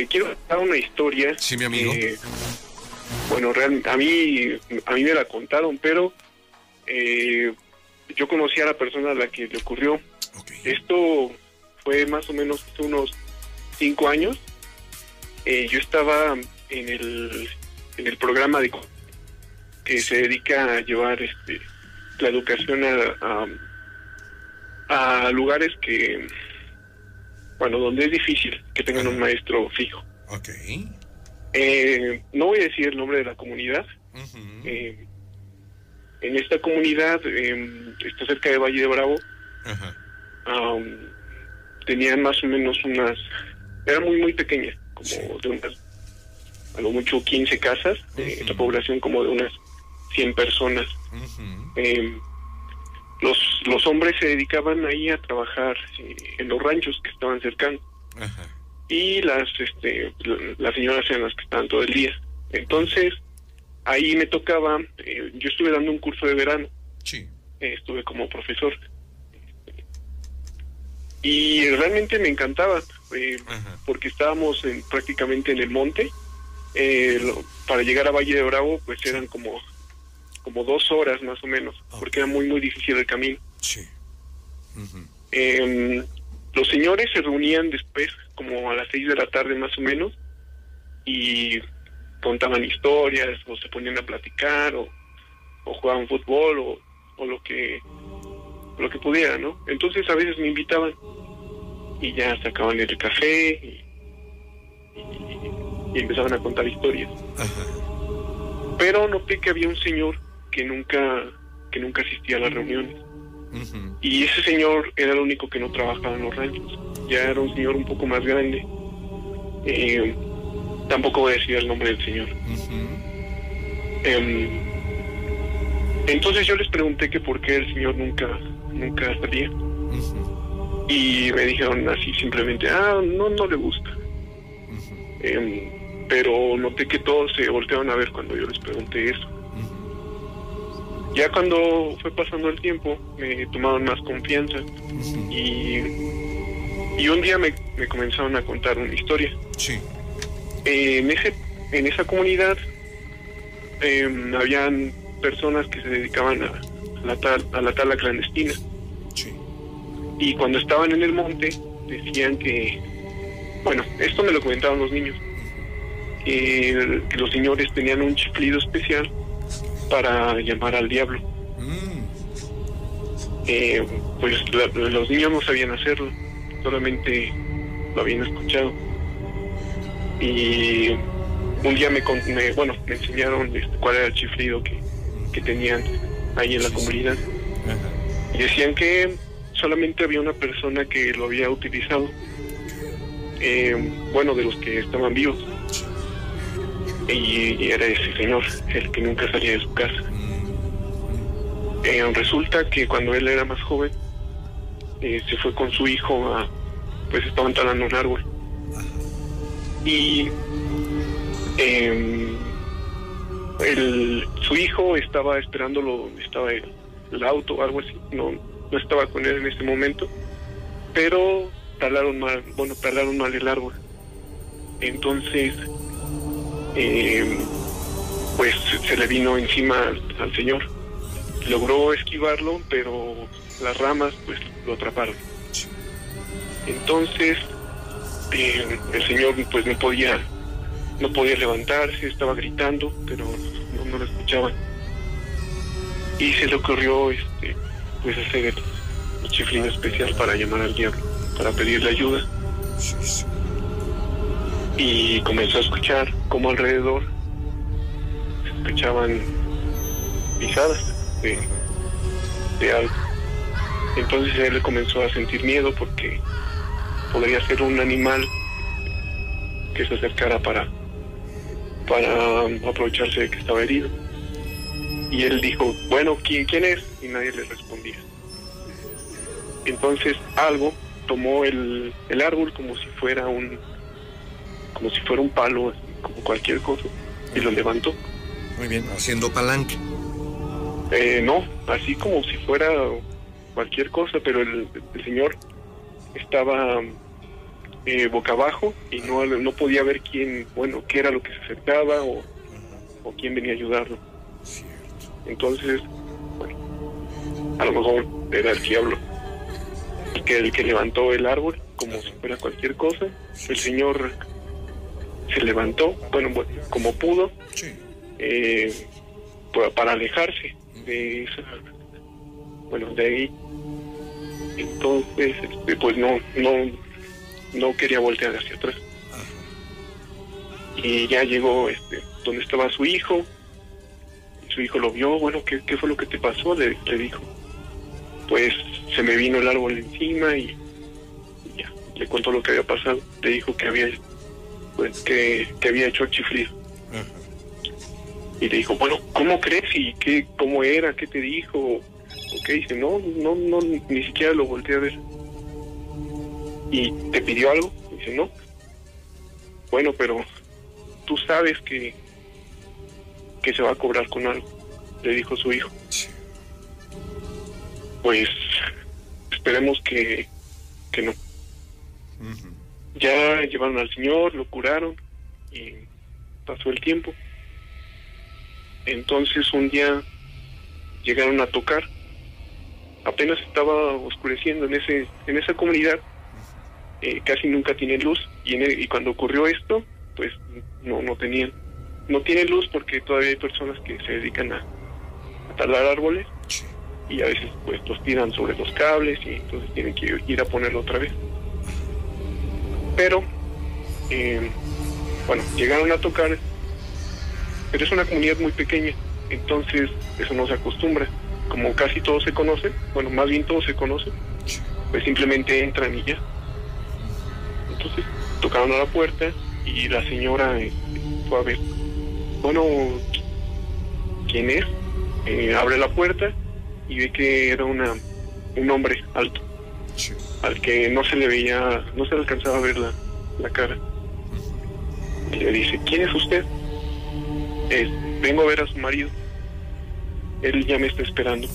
Eh, quiero contar una historia. Sí, mi amigo. eh, bueno, real- a mí a mí me la contaron, pero eh, yo conocí a la persona a la que le ocurrió. Esto fue más o menos hace unos cinco años. Eh, yo estaba en el, en el programa de que se dedica a llevar este, la educación a, a, a lugares que, bueno, donde es difícil que tengan un maestro fijo. Ok. Eh, no voy a decir el nombre de la comunidad. Eh, en esta comunidad eh, está cerca de Valle de Bravo. Am, tenían más o menos unas, era muy muy pequeña, como Sí. de unas, a lo mucho 15 casas, eh, Ujú. la población como de unas 100 personas. Los, los hombres se dedicaban ahí a trabajar eh, en los ranchos que estaban cercanos Ajá. y las este las señoras eran las que estaban todo el día. Entonces, ahí me tocaba, eh, yo estuve dando un curso de verano Sí. eh, estuve como profesor. Y realmente me encantaba, porque estábamos en, prácticamente en el monte. Lo- para llegar a Valle de Bravo, pues eran como, como dos horas más o menos, porque era muy, muy difícil el camino. Sí. Eh, los señores se reunían después, como a las seis de la tarde más o menos, y contaban historias, o se ponían a platicar, o, o jugaban fútbol, o, o lo que lo que pudieran, ¿no? Entonces a veces me invitaban y ya sacaban el café y, y- y empezaban a contar historias. Ajá. Pero noté que había un señor que nunca que nunca asistía a las reuniones. Y ese señor era el único que no trabajaba en los ranchos. Ya era un señor un poco más grande. Eh, tampoco voy a decir el nombre del señor. Em, entonces yo les pregunté que por qué el señor nunca, nunca salía. Y me dijeron así simplemente, ah, no, no le gusta. Em, pero noté que todos se voltearon a ver cuando yo les pregunté eso. Ya cuando fue pasando el tiempo, me tomaron más confianza y, y un día me, me comenzaron a contar una historia. Sí. Eh, en ese en esa comunidad eh, habían personas que se dedicaban a, la tal, a la tala clandestina Sí. y cuando estaban en el monte decían que bueno esto me lo comentaban los niños que, que los señores tenían un chiflido especial para llamar al diablo. Mm. Eh, pues la- los niños no sabían hacerlo solamente lo habían escuchado. Y un día me, con- me- bueno me enseñaron este, cuál era el chiflido que, que tenían ahí en la comunidad. Y decían que solamente había una persona que lo había utilizado eh, bueno de los que estaban vivos y, era ese señor el que nunca salía de su casa. Eh, resulta que cuando él era más joven eh, se fue con su hijo a pues estaban talando un árbol. Y em, el, su hijo estaba esperándolo estaba el, el auto o algo así. No no estaba con él en ese momento pero talaron mal bueno talaron mal el árbol. Entonces em, pues se le vino encima al, señor. Logró esquivarlo pero las ramas pues lo atraparon. Entonces eh, el señor pues no podía no podía levantarse estaba gritando pero no, lo escuchaban. Y se le ocurrió este pues hacer el, el especial para llamar al diablo para pedirle ayuda. Y comenzó a escuchar como alrededor se escuchaban pisadas de, de algo. Entonces él comenzó a sentir miedo porque podría ser un animal que se acercara para, para aprovecharse de que estaba herido. Y él dijo, bueno, ¿quién, quién es? Y nadie le respondía. Entonces algo tomó el, el árbol como si fuera un como si fuera un palo, como cualquier cosa, y lo levantó. Muy bien, haciendo palanca. Eh, no, así como si fuera cualquier cosa, pero el, el señor estaba eh, boca abajo y no, no podía ver quién, bueno, qué era lo que se acercaba o, o quién venía a ayudarlo. Cierto. Entonces, bueno, a lo mejor era el diablo que, el que levantó el árbol como si fuera cualquier cosa. El señor se levantó, bueno, como pudo, Sí. eh, pa- para alejarse de esa, bueno, de ahí. Entonces, este, pues no, no, no quería voltear hacia atrás. Ajá. Y ya llegó, este, donde estaba su hijo. Y su hijo lo vio, bueno, ¿qué, qué fue lo que te pasó? Le, le dijo. Pues se me vino el árbol encima y, y ya, le contó lo que había pasado. Le dijo que había, que, que había hecho chiflido. Ajá. Y le dijo, bueno, ¿cómo crees? ¿Y qué, cómo era? ¿Qué te dijo? ¿O qué? Dice, no, no, no, ni siquiera lo volteé a ver. ¿Y te pidió algo? Dice, no. Bueno, pero tú sabes que, que se va a cobrar con algo, le dijo su hijo. Sí. Pues esperemos que, que no. Ujú. Ya llevaron al señor, lo curaron y pasó el tiempo. Entonces un día llegaron a tocar. Apenas estaba oscureciendo en ese en esa comunidad. eh, casi nunca tiene luz y, en el- y cuando ocurrió esto, pues no no tenían no tienen luz porque todavía hay personas que se dedican a, a talar árboles y a veces pues los tiran sobre los cables y entonces tienen que ir a ponerlo otra vez. Pero, eh, bueno, llegaron a tocar, pero es una comunidad muy pequeña, entonces eso no se acostumbra. Como casi todos se conocen, bueno, más bien todos se conocen, pues simplemente entran y ya. Entonces tocaron a la puerta y la señora eh, fue a ver, bueno, ¿quién es? Eh, abre la puerta y ve que era una un hombre alto. Al que no se le veía, no se le alcanzaba a ver la, cara. Y le dice, ¿quién es usted? "Es, vengo a ver a su marido. Él ya me está esperando.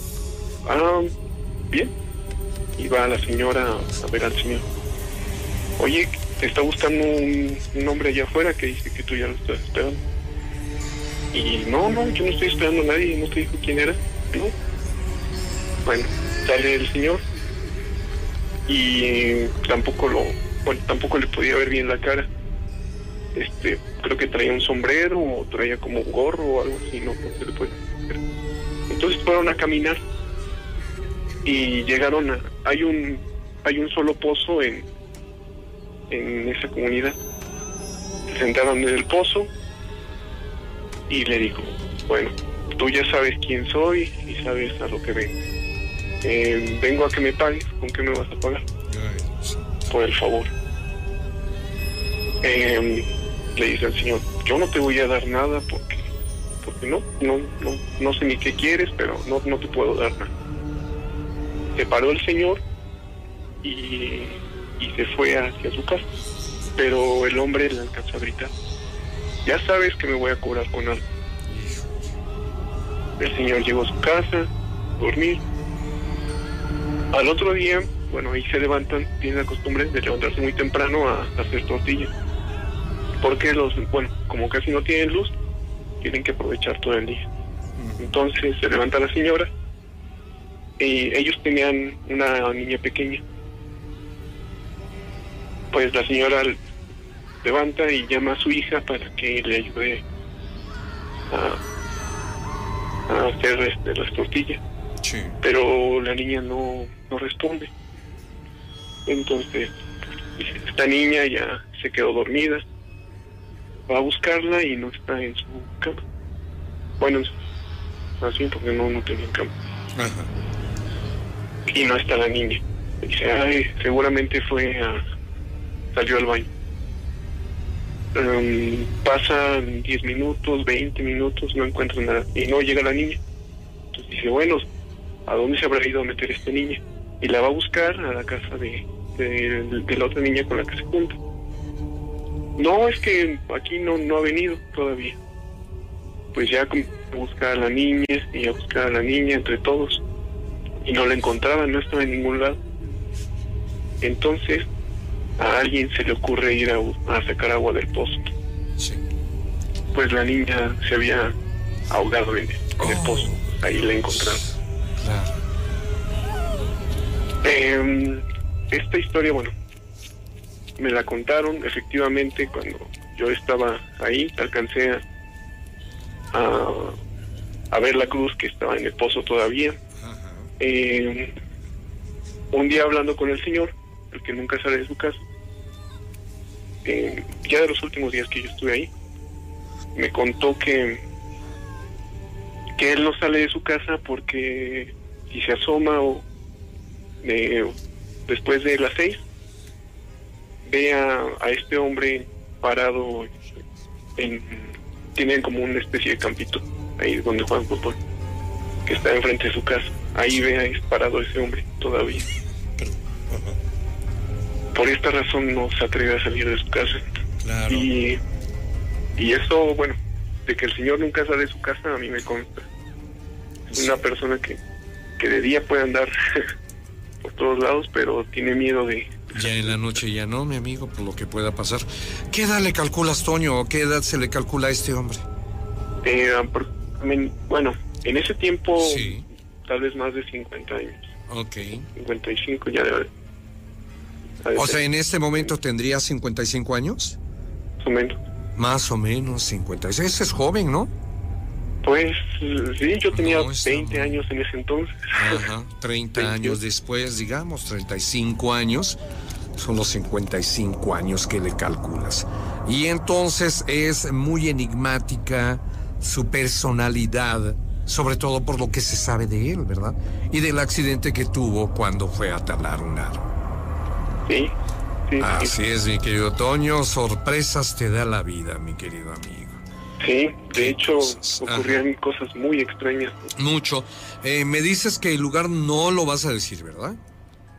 Ah, bien. Y va la señora a ver al señor. Oye, te está buscando un, un hombre allá afuera que dice que tú ya lo estás esperando. Y no, no, yo no estoy esperando a nadie, no te dijo quién era. No. Bueno, sale el señor y tampoco lo, bueno, tampoco le podía ver bien la cara. Este, creo que traía un sombrero o traía como un gorro o algo así, no, no se le puede ver. Entonces fueron a caminar y llegaron a, hay un, hay un solo pozo en, en esa comunidad. Se sentaron en el pozo y le dijo, bueno, tú ya sabes quién soy y sabes a lo que vengo. Eh, vengo a que me pagues, ¿con qué me vas a pagar? Por el favor. Eh, le dice al señor, yo no te voy a dar nada porque, porque no, no, no, no sé ni qué quieres, pero no, no te puedo dar nada. Se paró el señor y, y se fue hacia su casa, pero el hombre le alcanzó a gritar, ya sabes que me voy a cobrar con algo. El señor llegó a su casa, dormir. Al otro día, bueno, ahí se levantan, tienen la costumbre de levantarse muy temprano a, hacer tortillas. Porque los, bueno, como casi no tienen luz, tienen que aprovechar todo el día. Entonces se levanta la señora y ellos tenían una niña pequeña. Pues la señora levanta y llama a su hija para que le ayude a, a hacer este, las tortillas. Sí. Pero la niña no, no responde. Entonces, esta niña ya se quedó dormida. Va a buscarla y no está en su cama. Bueno, así porque no, no tenía cama. Ajá. Y no está la niña. Dice, ay, seguramente fue a... salió al baño. Em, pasan 10 minutos, 20 minutos, no encuentra nada. Y no llega la niña. Entonces dice, bueno, ¿a dónde se habrá ido a meter esta niña? Y la va a buscar a la casa de, de, de la otra niña con la que se junta. No, es que aquí no, no ha venido todavía. Pues ya como a la niña y a buscar a la niña entre todos. Y no la encontraban, no estaba en ningún lado. Entonces a alguien se le ocurre ir a, a sacar agua del pozo. Sí. Pues la niña se había ahogado en, en el Oh. pozo. Ahí la encontraron. Claro. Eh, esta historia, bueno, me la contaron efectivamente cuando yo estaba ahí, alcancé a, a, a ver la cruz que estaba en el pozo todavía. Eh, un día hablando con el señor, el que nunca sale de su casa, eh, ya de los últimos días que yo estuve ahí, me contó que que él no sale de su casa porque si se asoma o eh, después de las seis ve a, a este hombre parado en tienen como una especie de campito ahí donde juegan fútbol que está enfrente de su casa. Ahí ve ahí parado ese hombre todavía. Por esta razón no se atreve a salir de su casa. Claro. y y eso bueno de que el señor nunca sale de su casa a mí me consta. Es una persona que que de día puede andar por todos lados pero tiene miedo de Ya en la noche ya no, mi amigo, por lo que pueda pasar. ¿Qué edad le calculas, Toño? ¿O qué edad se le calcula a este hombre? eh, bueno en ese tiempo Sí. tal vez más de 50 años Ok. 55 ya debe O sea, en este momento tendría 55 años. más o menos Más o menos 56. Ese es joven, ¿no? Pues sí yo tenía No, está 20 muy- años en ese entonces Ajá. 30 años después, digamos, 35 años. Son los 55 años que le calculas. Y entonces es muy enigmática su personalidad, sobre todo por lo que se sabe de él, ¿verdad? Y del accidente que tuvo cuando fue a talar un árbol. sí sí, sí. Así es, mi querido Toño. Sorpresas te da la vida, mi querido amigo. Sí, de hecho ocurrían cosas muy extrañas. Mucho. Eh, me dices que el lugar no lo vas a decir, ¿verdad?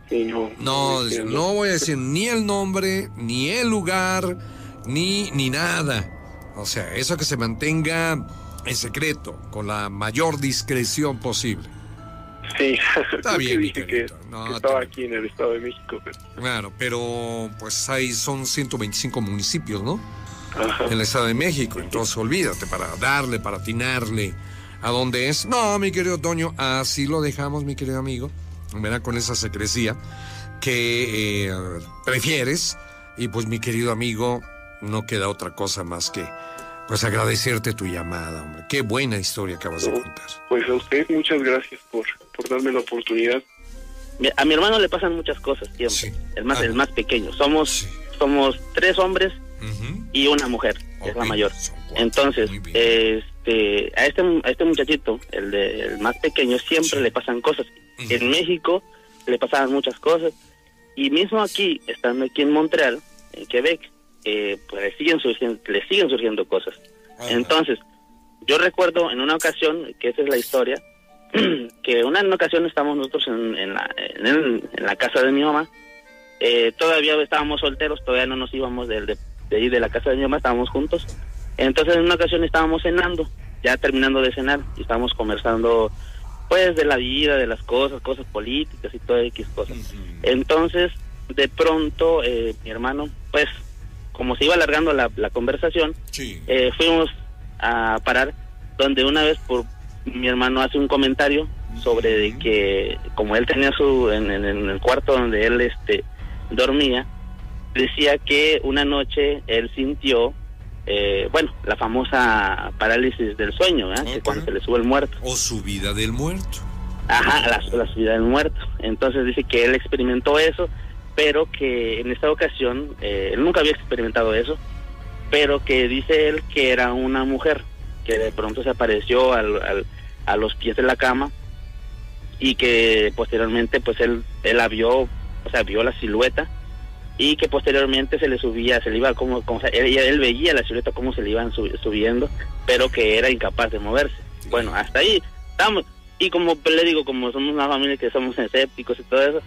Sí, no, No, no voy a decir ni el nombre, ni el lugar, ni, ni nada. O sea, eso que se mantenga en secreto, con la mayor discreción posible. Sí, Está bien, que dije que. No, que estaba aquí en el Estado de México. pero- Claro, pero pues ahí son 125 municipios, ¿no? Ajá. En el Estado de México. Entonces olvídate, para darle, para atinarle a dónde es. No, mi querido Toño, así lo dejamos, mi querido amigo. Verá con esa secrecía que eh, prefieres. Y pues, mi querido amigo, no queda otra cosa más que pues agradecerte tu llamada, hombre. Qué buena historia acabas de contar. Pues a usted muchas gracias por, por darme la oportunidad. A mi hermano le pasan muchas cosas siempre. Sí. El más, Ah. el más pequeño. Somos, Sí. somos tres hombres Y una mujer, que es la mayor. Entonces, este, a este, a este muchachito, el de, el más pequeño, siempre Sí. le pasan cosas. En México le pasaban muchas cosas. Y mismo aquí, estando aquí en Montreal, en Quebec, eh, pues le siguen surgiendo, le siguen surgiendo cosas. Entonces, yo recuerdo en una ocasión, que esa es la historia, que una, en una ocasión estábamos nosotros en, en la, en, en la casa de mi mamá, eh, todavía estábamos solteros, todavía no nos íbamos de, de, de ahí de la casa de mi mamá, estábamos juntos. Entonces en una ocasión estábamos cenando, ya terminando de cenar, y estábamos conversando pues de la vida, de las cosas, cosas políticas y todo X cosas. Entonces, de pronto, eh, mi hermano, pues, como se iba alargando la, la conversación, Sí. eh, fuimos a parar donde una vez por mi hermano hace un comentario sobre de que como él tenía su en, en- en el cuarto donde él este dormía decía que una noche él sintió eh, bueno la famosa parálisis del sueño ¿verdad? que Ok. cuando se le sube el muerto O subida del muerto. Ajá, la, la subida del muerto. Entonces dice que él experimentó eso, pero que en esta ocasión, eh, él nunca había experimentado eso, pero que dice él que era una mujer, que de pronto se apareció al, al- a los pies de la cama y que posteriormente pues él, él la vio, o sea, vio la silueta y que posteriormente se le subía, se le iba como, como él, él veía la silueta como se le iban subi- subiendo, pero que era incapaz de moverse. Bueno, hasta ahí estamos. Y como le digo, como somos una familia que somos escépticos y todo eso,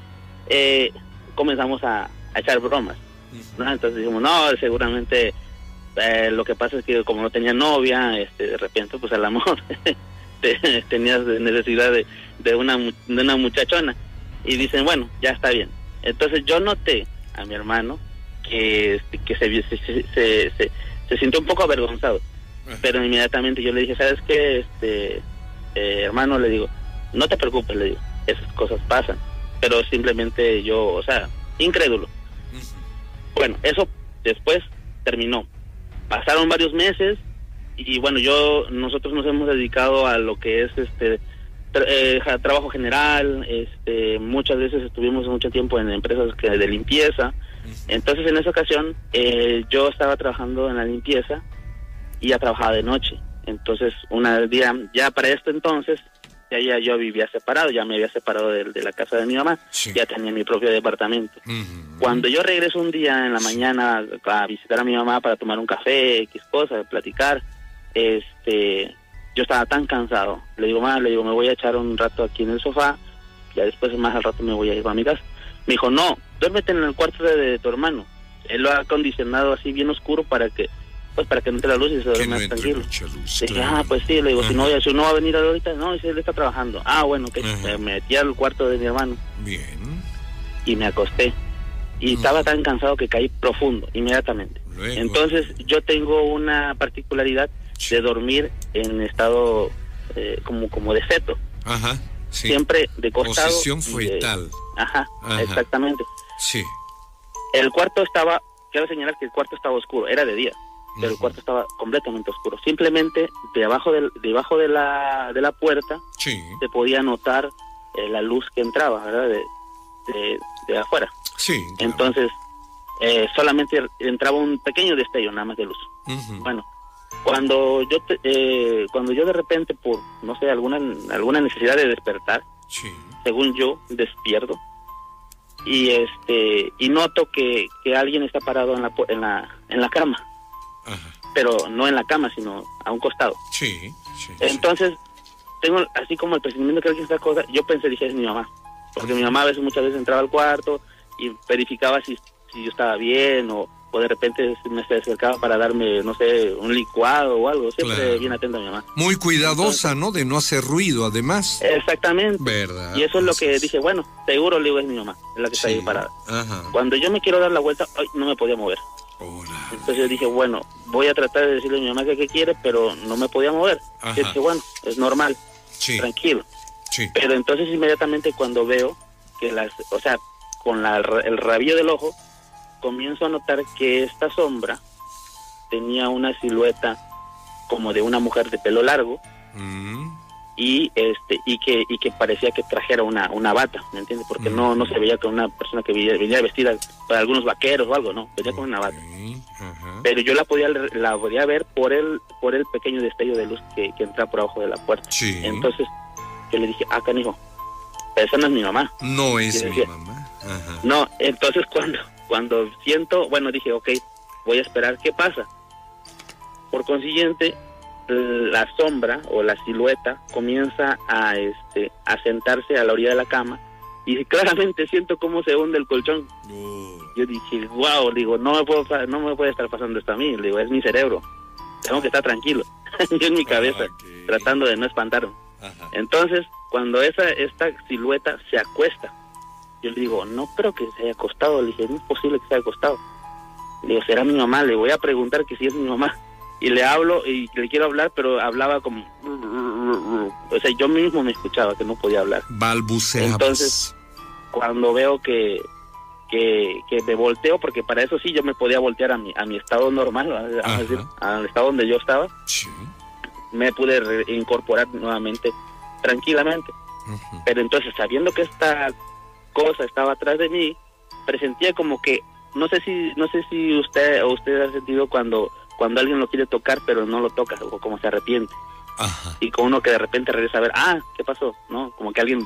eh, comenzamos a, a echar bromas. ¿no? Entonces dijimos, no, seguramente eh, lo que pasa es que como no tenía novia, este, de repente, pues al amor te- tenías necesidad de, de, una, de una muchachona. Y dicen, bueno, ya está bien. Entonces yo noté a mi hermano que, este, que se, se, se, se, se sintió un poco avergonzado. Pero inmediatamente yo le dije, ¿sabes qué? Este, eh, hermano, le digo, no te preocupes, le digo, esas cosas pasan. Pero simplemente yo, o sea, incrédulo. Bueno, eso después terminó. Pasaron varios meses y bueno, yo, nosotros nos hemos dedicado a lo que es este tra- eh, trabajo general, este, muchas veces estuvimos mucho tiempo en empresas que de limpieza. Entonces en esa ocasión eh, yo estaba trabajando en la limpieza y ya trabajaba de noche. Entonces, una día, ya para esto entonces, ya, ya yo vivía separado, ya me había separado de, de la casa de mi mamá, Sí. ya tenía mi propio departamento. Cuando yo regreso un día en la mañana a visitar a mi mamá para tomar un café, X cosa, platicar, este, yo estaba tan cansado. Le digo, mamá, le digo, me voy a echar un rato aquí en el sofá, ya después más al rato me voy a ir a mi casa. Me dijo, no, duérmete en el cuarto de, de tu hermano. Él lo ha acondicionado así bien oscuro para que, pues para que no entre la luz y se duerma no tranquilo. luz. Dije, claro. ah, pues sí, le digo, si no, Ajá. si no va a venir ahorita, no, dice, él está trabajando. Ah, bueno, que Ajá. me metí al cuarto de mi hermano Bien. y me acosté. Y estaba tan cansado que caí profundo, inmediatamente. Luego. Entonces, yo tengo una particularidad. De dormir en estado eh, como, como de feto, Ajá. Sí. siempre de costado. Posición de- fetal. Ajá, Ajá. exactamente. Sí. El cuarto estaba, quiero señalar que el cuarto estaba oscuro, era de día, pero el cuarto estaba completamente oscuro. Simplemente debajo, del, debajo de, la, de la puerta Sí. se podía notar eh, la luz que entraba, ¿verdad? De, de, de afuera. Sí. claro. Entonces, eh, solamente entraba un pequeño destello nada más de luz. Bueno, cuando yo te- eh, cuando yo de repente por no sé alguna alguna necesidad de despertar, Sí. según yo despierto y este y noto que, que alguien está parado en la en la en la cama, Ajá. pero no en la cama sino a un costado. Sí. Sí. sí. Entonces tengo así como el presentimiento que alguien está cosa, yo pensé dije es mi mamá, porque mi mamá a veces muchas veces entraba al cuarto y verificaba si si yo estaba bien o o de repente me se acercaba para darme, no sé, un licuado o algo. Siempre Claro. bien atenta a mi mamá. Muy cuidadosa, ¿no? De no hacer ruido, además. Exactamente. ¿Verdad? Y eso es lo que dije, bueno, seguro le digo es mi mamá, es la que está Sí. ahí parada. Ajá. Cuando yo me quiero dar la vuelta, ay, no me podía mover. Hola. Entonces yo dije, bueno, voy a tratar de decirle a mi mamá que qué quiere, pero no me podía mover. Ajá. Y dije, bueno, es normal, Sí. tranquilo. Sí. Pero entonces inmediatamente cuando veo que las, o sea, con la, el rabillo del ojo, comienzo a notar que esta sombra tenía una silueta como de una mujer de pelo largo Mm. y este y que y que parecía que trajera una una bata, ¿me entiendes? Porque no no se veía con una persona que venía, venía vestida para algunos vaqueros o algo, no, venía con una bata. Pero yo la podía la podía ver por el por el pequeño destello de luz que, que entra por abajo de la puerta. Sí. Entonces yo le dije, ah, canijo, esa no es mi mamá. No es mi mamá. Ajá. No, entonces cuando cuando siento, bueno, dije, ok, voy a esperar qué pasa. Por consiguiente, la sombra o la silueta comienza a este a sentarse a la orilla de la cama y claramente siento cómo se hunde el colchón. Yo dije, wow, digo, no me puedo no me puede estar pasando esto a mí, digo, es mi cerebro. Tengo que estar tranquilo. Yo en mi cabeza Ok. tratando de no espantarme. Ajá. Entonces, cuando esa esta silueta se acuesta, yo le digo, no creo que se haya acostado. Le dije, no es posible que se haya acostado. Le digo, será mi mamá. Le voy a preguntar que si es mi mamá. Y le hablo y le quiero hablar, pero hablaba como... O sea, yo mismo me escuchaba que no podía hablar. Balbuceabas. Entonces- Cuando veo que, que, que me volteo, porque para eso sí yo me podía voltear a mi, a mi estado normal, a decir, al estado donde yo estaba, Sí. me pude reincorporar nuevamente tranquilamente. Pero entonces, sabiendo que esta cosa estaba atrás de mí, presentía como que no sé si no sé si usted o usted ha sentido cuando cuando alguien lo quiere tocar pero no lo toca o como se arrepiente Ajá. y con uno que de repente regresa a ver ah qué pasó no como que alguien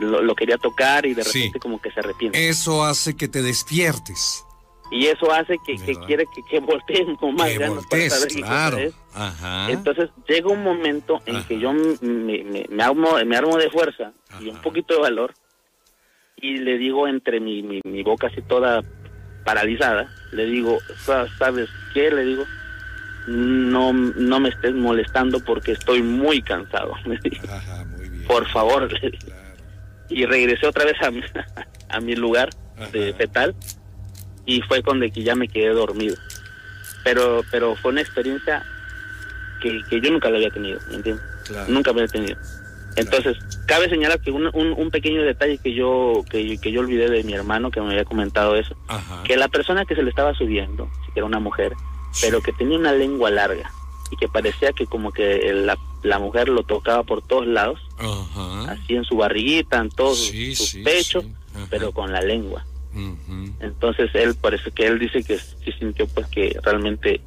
lo, lo quería tocar y de Sí. repente como que se arrepiente Eso hace que te despiertes. y eso hace que, que quiere que, que volteen con más que ganas para voltees, saber qué cosa claro. es. Ajá. Entonces llega un momento en Ajá. que yo me, me, me armo, me armo de fuerza y un Ajá. poquito de valor y le digo entre mi, mi, mi boca así toda paralizada, le digo, "Sa- ¿sabes qué? Le digo, no, no me estés molestando porque estoy muy cansado. Ajá, muy bien. Por favor. Claro. Y regresé otra vez a mi, a mi lugar de fetal y fue con de que ya me quedé dormido. Pero pero fue una experiencia que, que yo nunca la había tenido, ¿me entiendes? Claro. Nunca había tenido. Entonces, cabe señalar que un, un, un pequeño detalle que yo que, que yo olvidé de mi hermano que me había comentado eso, Ajá. que la persona que se le estaba subiendo, que era una mujer, pero que tenía una lengua larga y que parecía que como que la, la mujer lo tocaba por todos lados, Ajá. así en su barriguita, en todo su- Sí, su sí, pecho, pero con la lengua. Entonces él, parece que él dice que sí sintió pues que realmente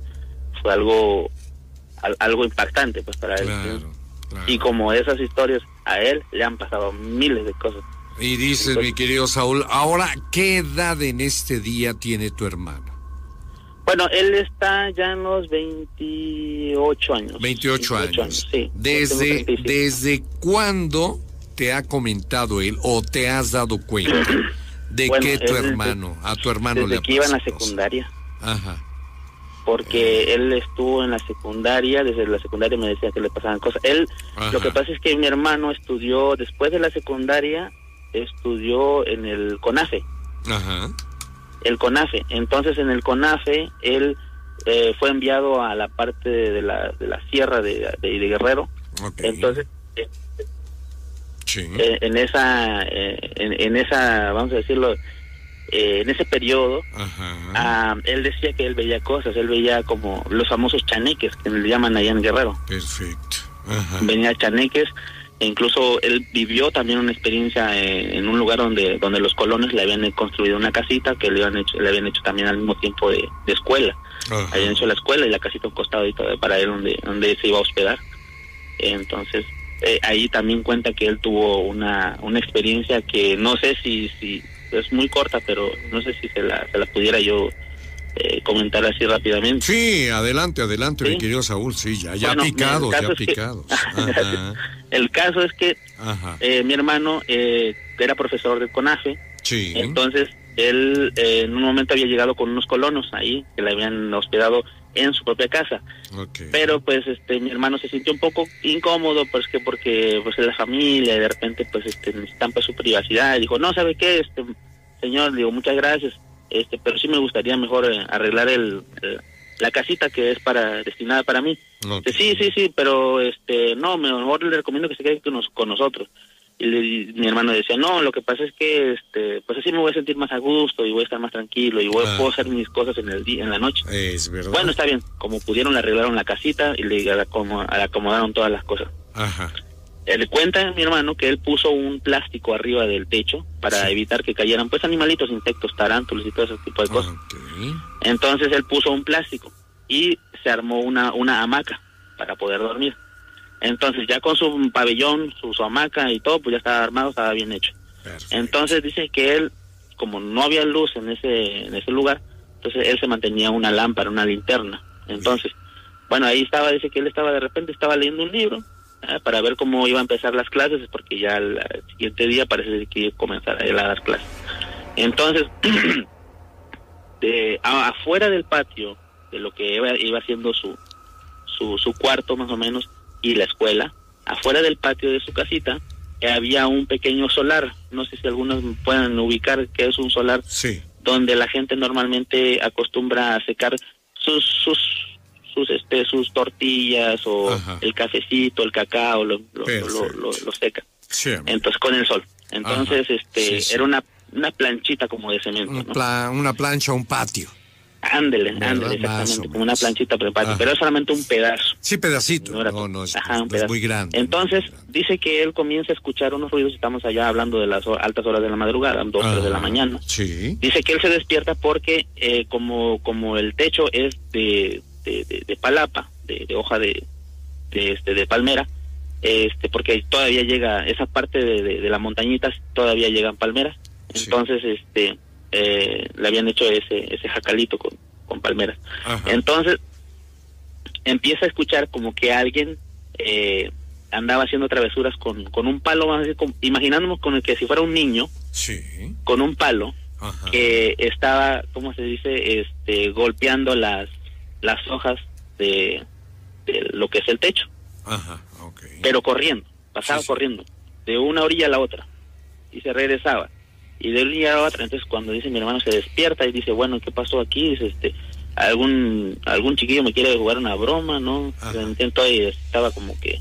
fue algo al- algo impactante pues para él. Y como esas historias, a él le han pasado miles de cosas. Y dices, mi querido Saúl, ahora, ¿qué edad en este día tiene tu hermano? Bueno, él está ya en los 28 años. 28 años. sí. Desde, tengo 35. ¿Desde cuándo te ha comentado él o te has dado cuenta de Bueno, que tu él- hermano, a tu hermano Desde le que iba en la secundaria. Ajá. Porque él estuvo en la secundaria, desde la secundaria me decía que le pasaban cosas. Él, Ajá. lo que pasa es que mi hermano estudió, después de la secundaria, estudió en el CONAFE. Ajá. el CONAFE. Entonces en el CONAFE él eh, fue enviado a la parte de la, de la sierra de, de, de Guerrero. Ok. Entonces eh, Sí. eh, en esa eh, en, en esa vamos a decirlo eh, en ese periodo ah, él decía que él veía cosas, él veía como los famosos chaneques que le llaman allá en Guerrero. Perfecto. Ajá. venía chaneques e incluso él vivió también una experiencia eh, en un lugar donde donde los colonos le habían construido una casita que le habían hecho le habían hecho también al mismo tiempo de, de escuela Ajá. habían hecho la escuela y la casita a un costado y todo para él donde donde se iba a hospedar entonces eh, ahí también cuenta que él tuvo una una experiencia que no sé si si es muy corta pero no sé si se la se la pudiera yo eh, comentar así rápidamente Sí, adelante, adelante, ¿Sí? mi querido Saúl. Sí, ya, ya Bueno, picados, ya que- picados. Ajá. el caso es que Ajá. Eh, mi hermano eh, era profesor del CONAFE, Sí. entonces él eh, en un momento había llegado con unos colonos ahí que le habían hospedado en su propia casa, pero pues este mi hermano se sintió un poco incómodo pues que porque pues es la familia y de repente pues este necesitan pues su privacidad. Y dijo no sabe qué este señor digo muchas gracias. Este pero sí me gustaría mejor eh, arreglar el, el- la casita que es para destinada para mí Sí, sí, sí, pero este, no, mejor le recomiendo que se quede con, nos- con nosotros. Y, le- mi hermano decía, no, lo que pasa es que, este, pues así me voy a sentir más a gusto y voy a estar más tranquilo y voy, Ah. puedo hacer mis cosas en el día, en la noche. Es verdad. Bueno, está bien. Como pudieron, le arreglaron la casita y le acomo- le acomodaron todas las cosas. Ajá. Eh, Le cuenta mi hermano que él puso un plástico arriba del techo para Sí. evitar que cayeran pues animalitos, insectos, tarántulos y todo ese tipo de cosas. Ok. Entonces él puso un plástico y se armó una, una hamaca para poder dormir. Entonces ya con su pabellón, su, su hamaca y todo, pues ya estaba armado, estaba bien hecho. Perfecto. Entonces dice que él, como no había luz en ese, en ese lugar, entonces él se mantenía una lámpara, una linterna. Entonces, bueno, ahí estaba, dice que él estaba de repente, estaba leyendo un libro ah, para ver cómo iba a empezar las clases, porque ya el, el siguiente día parece que iba a comenzar él a dar clases. Entonces, de, a- afuera del patio, de lo que iba, iba haciendo su, su, su cuarto más o menos, y la escuela, afuera del patio de su casita, había un pequeño solar, no sé si algunos puedan ubicar que es un solar Sí. donde la gente normalmente acostumbra a secar sus sus sus este sus tortillas o Ajá. el cafecito, el cacao, lo, lo, lo, Perfecto. lo- lo seca. Sí. Entonces con el sol. Entonces Ajá. este sí. era una una planchita como de cemento, Una, ¿no? pla- una plancha, un patio. Ándele, ándele, exactamente, como una planchita prepara, Ajá. pero es solamente un pedazo. Sí, pedacito. No No, no es, Ajá, un no es pedazo. muy grande. Entonces, muy grande. dice que él comienza a escuchar unos ruidos, estamos allá hablando de las altas horas de la madrugada, dos, tres de la Ajá. mañana. Sí. Dice que él se despierta porque eh, como como el techo es de, de, de- de palapa, de, de hoja de, de, este, de palmera, este porque todavía llega, esa parte de, de, de la montañita todavía llegan palmeras. Sí. Entonces, este eh, le habían hecho ese, ese jacalito con, con palmeras. Ajá. Entonces, empieza a escuchar como que alguien eh, andaba haciendo travesuras con, con un palo, vamos a decir, imaginándonos con el que si fuera un niño, Sí. con un palo, Ajá. que estaba, ¿cómo se dice? Este, golpeando las, las hojas de, de lo que es el techo, Ajá. Pero corriendo, pasaba Sí, sí. corriendo, de una orilla a la otra, y se regresaba, y de un día a otro, entonces cuando dice mi hermano se despierta y dice, bueno, ¿qué pasó aquí? Dice, este, algún algún chiquillo me quiere jugar una broma, ¿no? Y estaba como que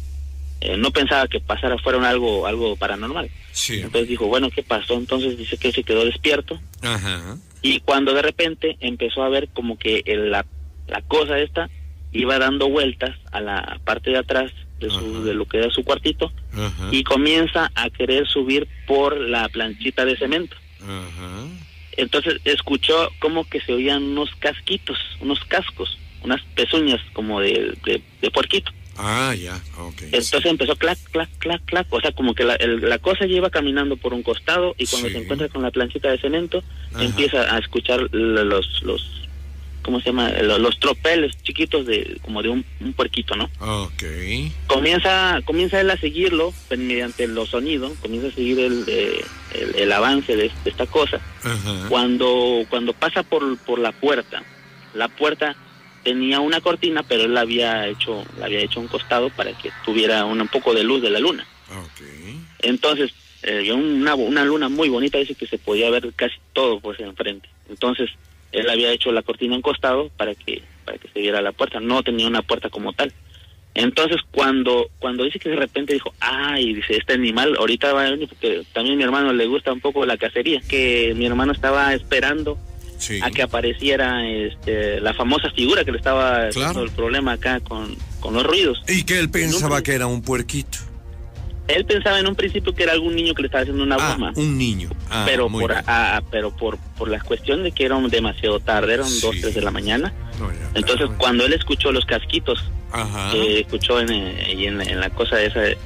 eh, no pensaba que pasara fuera un algo algo paranormal. Sí. Entonces dijo, bueno, ¿qué pasó? Entonces dice que él se quedó despierto Ajá. y cuando de repente empezó a ver como que el- la, la cosa esta iba dando vueltas a la parte de atrás de, su, de lo que era su cuartito Ajá. y comienza a querer subir por la planchita de cemento. Ajá. Entonces escuchó como que se oían unos casquitos, unos cascos, unas pezuñas como de, de, de puerquito. Ah, ya, ok. Entonces empezó clac, clac, clac, clac. O sea, como que la, el- la cosa ya iba caminando por un costado y cuando Sí. se encuentra con la planchita de cemento, Ajá. empieza a escuchar los, los, ¿cómo se llama? Los, tropeles chiquitos de como de un, un puerquito, ¿no? Ok. Comienza, comienza él a seguirlo pero mediante los sonidos, comienza a seguir el, eh, el, el avance de, de esta cosa. Cuando, cuando pasa por, por la puerta, la puerta tenía una cortina, pero él la había hecho, la había hecho a un costado para que tuviera un, un poco de luz de la luna. Ok. Entonces, eh, una, una luna muy bonita, dice que se podía ver casi todo pues enfrente. Entonces, él había hecho la cortina un costado para que, para que se viera la puerta, no tenía una puerta como tal. Entonces, cuando, cuando dice que de repente dijo, ay, dice, este animal ahorita va a venir, porque también a mi hermano le gusta un poco la cacería, que mi hermano estaba esperando Sí. a que apareciera este, la famosa figura que le estaba haciendo Claro. el problema acá con, con los ruidos. Y que él pensaba que era un puerquito. Él pensaba en un principio que era algún niño que le estaba haciendo una Ah, broma. un niño. Ah, pero por ah, pero por por la cuestión de que era demasiado tarde, eran Sí. dos, tres de la mañana. No, ya, Entonces, claro. cuando él escuchó los casquitos Ajá. que escuchó en, en, en la cosa esa, en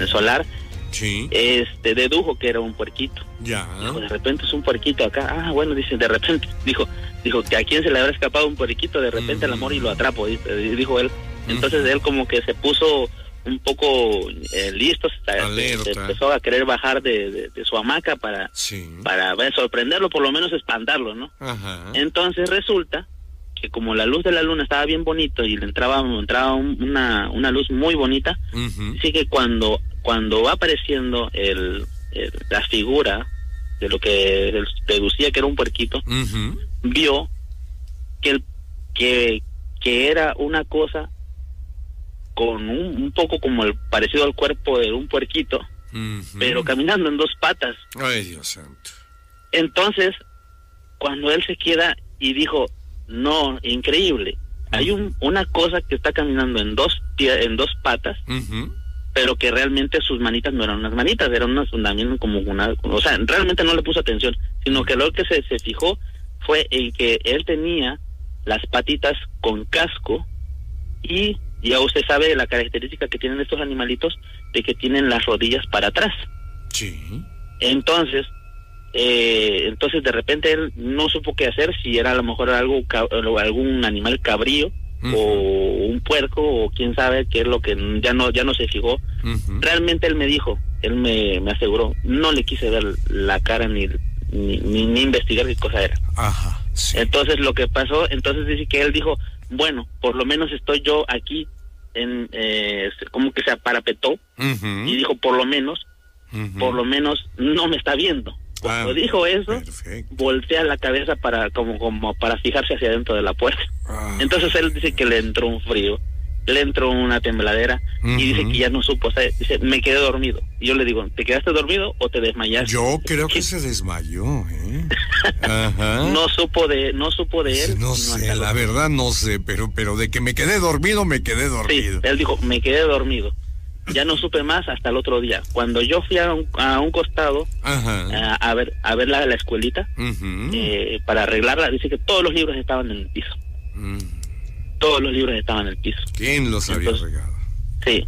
el Mm. solar, Sí. este dedujo que era un puerquito. Ya. Dijo, de repente es un puerquito acá. Ah, bueno, dice, de repente. Dijo, dijo que a quién se le habrá escapado un puerquito, de repente el amor y lo atrapo, dice- dijo él. Entonces él como que se puso un poco eh, listo, se, se- Alerta. se empezó a querer bajar de, de- de su hamaca para, Sí. para sorprenderlo, por lo menos espantarlo, ¿no? Ajá. Entonces resulta que como la luz de la luna estaba bien bonito y le entraba, entraba un- una, una luz muy bonita. Dice que cuando, cuando va apareciendo el, el- la figura de lo que deducía que era un puerquito, vio que, el, que, que era una cosa con un, un poco como el parecido al cuerpo de un puerquito, pero caminando en dos patas. Ay, Dios santo. Entonces, cuando él se queda y dijo, no, increíble, hay un, una cosa que está caminando en dos, pie- en dos patas, pero que realmente sus manitas no eran unas manitas, eran unas también como una, o sea, realmente no le puso atención, sino que lo que se, se fijó fue en que él tenía las patitas con casco y ya usted sabe la característica que tienen estos animalitos de que tienen las rodillas para atrás. Sí. Entonces, eh, entonces de repente él no supo qué hacer, si era a lo mejor algo algún animal cabrío o un puerco o quién sabe qué es lo que ya no ya no se fijó. Realmente él me dijo, él me, me aseguró, no le quise ver la cara ni, ni, ni, ni investigar qué cosa era. Ajá. Sí. Entonces lo que pasó, entonces dice que él dijo, bueno, por lo menos estoy yo aquí, en eh, como que se aparapetó y dijo, por lo menos, por lo menos no me está viendo. Cuando Ah, dijo eso, Perfecto. voltea la cabeza para como como para fijarse hacia adentro de la puerta. Ah. Entonces él dice que le entró un frío, le entró una tembladera y dice que ya no supo, o sea, dice, me quedé dormido. Y yo le digo, ¿te quedaste dormido o te desmayaste? Yo creo que se desmayó, ¿eh? Ajá. No supo de no supo de él. No sé, la verdad no sé, pero, pero de que me quedé dormido, me quedé Sí, dormido. él dijo, me quedé dormido. Ya no supe más hasta el otro día. Cuando yo fui a un, a un costado Ajá. a, a ver a ver la, la escuelita eh, para arreglarla, dice que todos los libros estaban en el piso. Mm. Todos los libros estaban en el piso. ¿Quién los había Entonces- regado? Sí.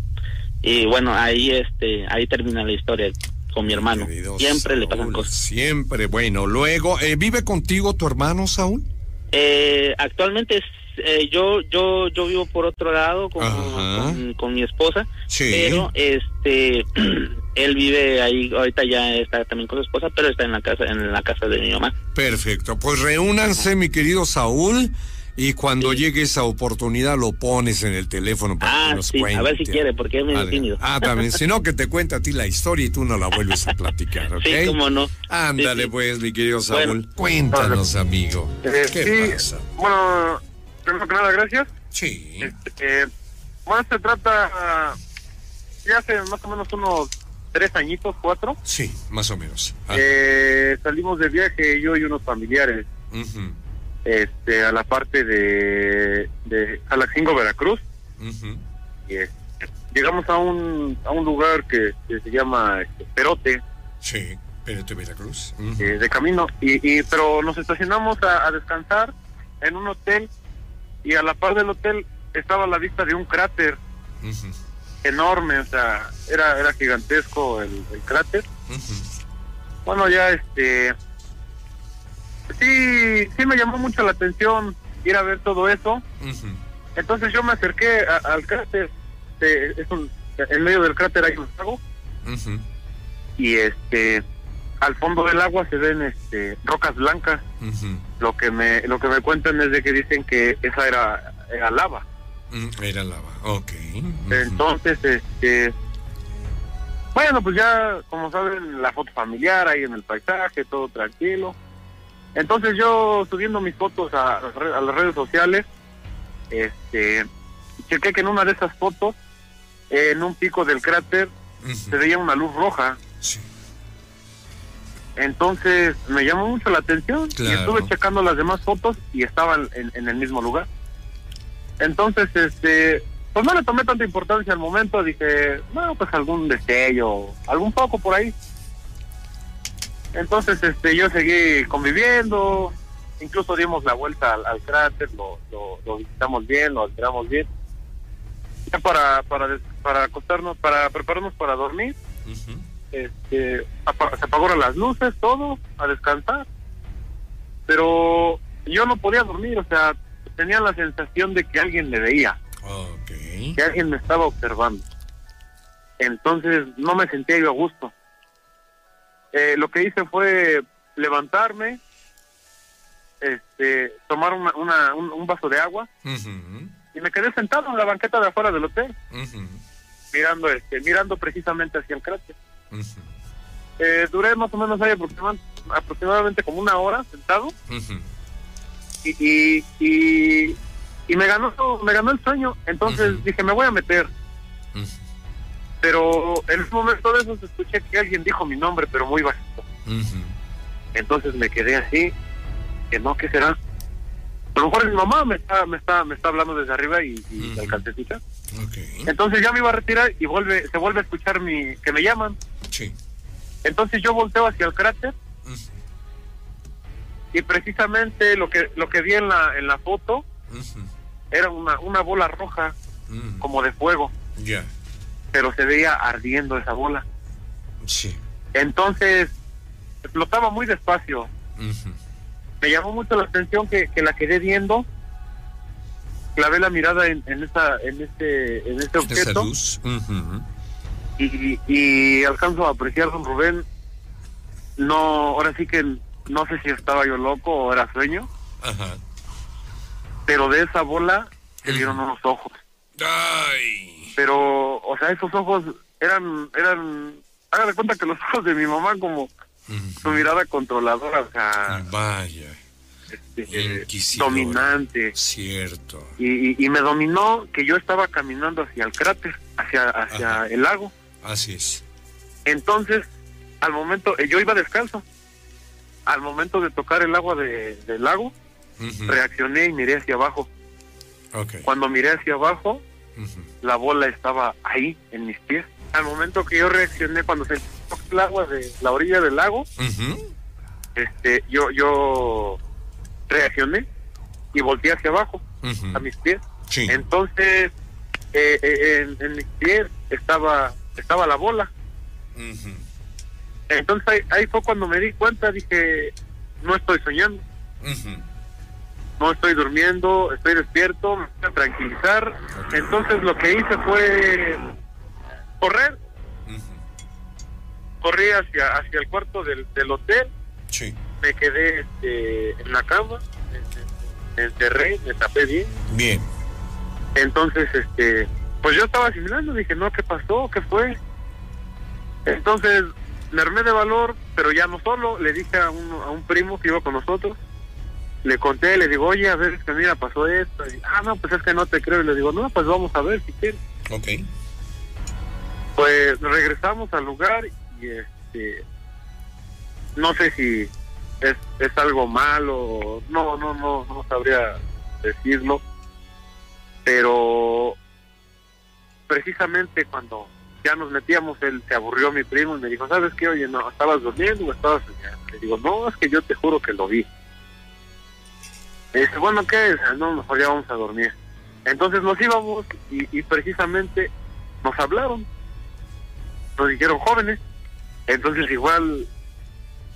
Y bueno, ahí este ahí termina la historia con mi hermano. Querido Siempre le pasan cosas. Siempre, bueno. Luego, eh, ¿vive contigo tu hermano, Saúl? Eh, actualmente eh, yo yo yo vivo por otro lado con, con mi esposa, Sí. pero este él vive ahí ahorita ya está también con su esposa, pero está en la casa en la casa de mi mamá. Perfecto. Pues reúnanse, mi querido Saúl. Y cuando llegue esa oportunidad lo pones en el teléfono para que Ah, nos sí, cuente. a ver si quiere, porque es medio Vale. tímido. Ah, también. Si no, que te cuente a ti la historia y tú no la vuelves a platicar, ¿ok? Sí, cómo no. Ándale, Sí, sí. pues, mi querido Saúl. Bueno. Cuéntanos, amigo. Eh, ¿Qué sí, pasa? bueno, primero que nada, gracias. Sí. Este, eh, bueno, se trata, ya hace más o menos unos tres añitos, cuatro, Sí, más o menos. Ah, eh, salimos de viaje yo y unos familiares ujú, este, a la parte de, de Jalacingo, Veracruz. Y, este, llegamos a un, a un lugar que, que se llama este, Perote, Sí, Pérate Veracruz. Eh, de camino, y, y pero nos estacionamos a, a descansar en un hotel y a la par del hotel estaba la vista de un cráter. Enorme, o sea, era era gigantesco el, el cráter. Bueno, ya este sí sí me llamó mucho la atención ir a ver todo eso. Entonces yo me acerqué a- al cráter, eh, es un- en medio del cráter hay un lago Ujú, y este al fondo del agua se ven este rocas blancas. Lo que me lo que me cuentan es de que dicen que esa era era lava. Mm, Era lava, ok. Entonces, este. Bueno, pues ya, como saben, la foto familiar ahí en el paisaje, todo tranquilo. Entonces, yo subiendo mis fotos a, las re- a las redes sociales, este. Chequé que en una de esas fotos, en un pico del cráter, se veía una luz roja. Sí. Entonces, me llamó mucho la atención y estuve checando las demás fotos y estaban en, en el mismo lugar. Entonces, este, pues no le tomé tanta importancia al momento, dije, no, pues algún destello, algún poco por ahí. Entonces, este, yo seguí conviviendo, incluso dimos la vuelta al, al cráter, lo, lo, lo visitamos bien, lo alteramos bien. Ya para, para, para acostarnos, para prepararnos para dormir, Ujú. este, apa- se apagaron las luces, todo, a descansar. Pero yo no podía dormir, o sea, tenía la sensación de que alguien me veía, que alguien me estaba observando. Entonces no me sentía yo a gusto. Eh, lo que hice fue levantarme, este, tomar una, una- un, un vaso de agua Ujú, y me quedé sentado en la banqueta de afuera del hotel, ujú, mirando, este, mirando precisamente hacia el cráter. Eh, duré más o menos ahí aproximadamente, aproximadamente como una hora sentado. Y, y, y, y me ganó me ganó el sueño. Entonces dije, me voy a meter. Pero en un momento de esos escuché que alguien dijo mi nombre, pero muy bajito. Entonces me quedé así, que no, ¿qué será? A lo mejor mi mamá me está, me está, me está hablando desde arriba y, y escuchar. Ok. Entonces ya me iba a retirar y vuelve, se vuelve a escuchar mi, que me llaman. Sí. Entonces yo volteo hacia el cráter y precisamente lo que, lo que vi en la, en la foto era una, una bola roja como de fuego, Ya. Pero se veía ardiendo esa bola. Sí. Entonces explotaba muy despacio. Me llamó mucho la atención que, que la quedé viendo, clavé la mirada en, en esa, en este, en este Esa objeto y, y alcanzo a apreciar don Rubén. No, ahora sí que no sé si estaba yo loco o era sueño, Ajá. pero de esa bola se vieron unos ojos. Ay. Pero, o sea, esos ojos eran, eran, haga de cuenta que los ojos de mi mamá como su mirada controladora, o sea, Vaya. este, dominante. Cierto. Y, y- y me dominó que yo estaba caminando hacia el cráter, hacia, hacia Ajá. el lago. Así es. Entonces, al momento, eh, yo iba descalzo. Al momento de tocar el agua de- del lago, reaccioné y miré hacia abajo. Ok. Cuando miré hacia abajo, Ujú. La bola estaba ahí, en mis pies. Al momento que yo reaccioné, cuando se tocó el agua de la orilla del lago, este, yo, yo reaccioné y volteé hacia abajo, a mis pies. Sí. Entonces, eh, eh, en, en mis pies estaba, estaba la bola. Entonces ahí, ahí fue cuando me di cuenta, dije, no estoy soñando. No estoy durmiendo, estoy despierto, me voy a tranquilizar. Entonces lo que hice fue correr, corrí hacia, hacia el cuarto del, del hotel, Sí. me quedé este, en la cama, me encerré, me tapé bien. Bien. Entonces, este, pues yo estaba asimilando, dije, no, ¿qué pasó? ¿Qué fue? Entonces, me armé de valor, pero ya no solo, le dije a un, a un primo que iba con nosotros, le conté, le digo, oye, a ver, es que mira, pasó esto. Y, ah, no, pues es que no te creo. Y le digo, no, pues vamos a ver si quieres. Ok. Pues regresamos al lugar y este, no sé si es, es algo malo, no, no, no, no sabría decirlo, pero precisamente cuando ya nos metíamos, él se aburrió mi primo y me dijo, ¿sabes qué? Oye, no, ¿estabas durmiendo o estabas soñando? Le digo, no, es que yo te juro que lo vi. Dice, bueno, ¿qué es? No, mejor ya vamos a dormir. Entonces nos íbamos y, y precisamente nos hablaron. Nos dijeron jóvenes. Entonces igual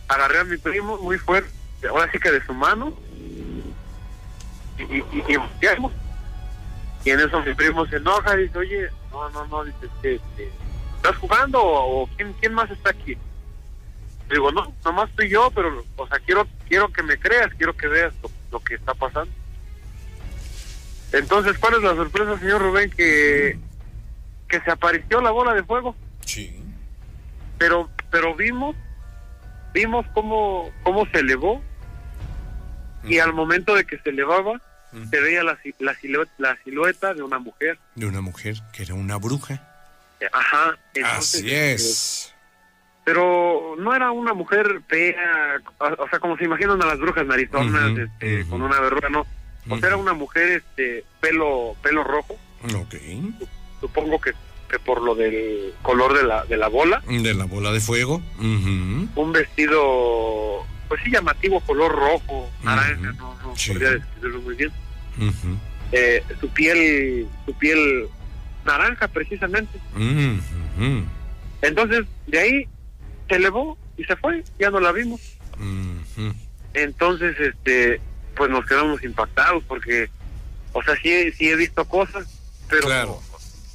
agarré a mi primo muy fuerte, ahora sí que de su mano, y, y, y, y. Y en eso mi primo se enoja y dice, oye, no, no, no, dice, este, este, ¿estás jugando o, quién, más está aquí? Digo, no, nomás estoy yo, pero, o sea, quiero quiero que me creas, quiero que veas lo, lo que está pasando. Entonces, ¿cuál es la sorpresa, señor Rubén? Que, que se apareció la bola de fuego, Sí. pero pero vimos vimos cómo, cómo se elevó y al momento de que se elevaba se veía la, la, silueta, la silueta de una mujer. De una mujer que era una bruja. Ajá. entonces, Así es. Pero no era una mujer fea, o sea, como se imaginan a las brujas narizonas, este, con una verruga, no. O sea, era una mujer, este, pelo, pelo rojo, Ok. supongo que, que por lo del color de la, de la bola, De la bola de fuego. Un vestido, pues sí, llamativo, color rojo, naranja, no, no Sí. podría describirlo muy bien. Eh, su piel, su piel naranja precisamente. Entonces, de ahí se elevó y se fue, ya no la vimos. Entonces, este, pues nos quedamos impactados porque, o sea, sí, sí he visto cosas, pero, Claro.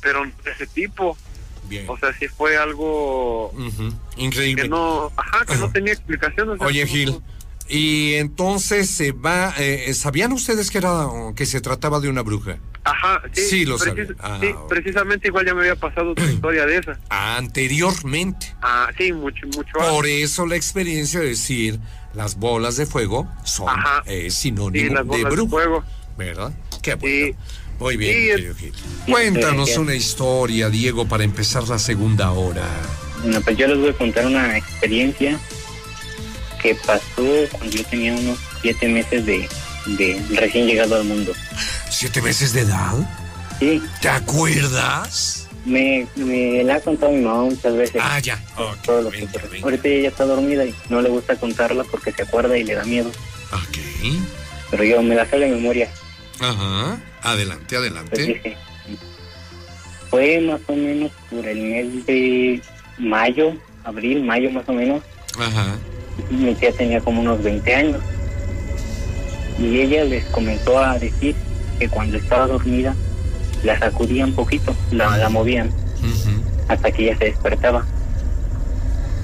pero de ese tipo, Bien. o sea, sí fue algo Ujú. que Increíble. no, ajá, que no tenía explicación. o sea, Oye, no- Gil. Y entonces se va. eh, ¿Sabían ustedes que era que se trataba de una bruja? Ajá, sí, Sí, lo precis- sabía. Ah, sí, precisamente igual ya me había pasado otra historia de esa. Anteriormente. Ah, sí, mucho, mucho Por eso la experiencia de decir las bolas de fuego son Ajá. eh, Sí, sinónimo las de bolas de bruja. fuego. ¿Verdad? Qué bueno. Sí. Muy bien, Sí, es- Gil. Cuéntanos sí. una historia, Diego, para empezar la segunda hora. Bueno, pues yo les voy a contar una experiencia que pasó cuando yo tenía unos siete meses de, de recién llegado al mundo. ¿Siete meses de edad? Sí, ¿Te acuerdas? me, me la ha contado mi mamá muchas veces. Ah, ya. Ok, todo lo que. Ahorita ella está dormida y no le gusta contarla porque se acuerda y le da miedo. Ok. Pero yo me la sé de memoria. Ajá. Adelante, Pues adelante. dije, fue más o menos por el mes de mayo, abril, mayo más o menos. Ajá. Mi tía tenía como unos 20 años y ella les comenzó a decir que cuando estaba dormida la sacudían poquito, la, la movían hasta que ella se despertaba.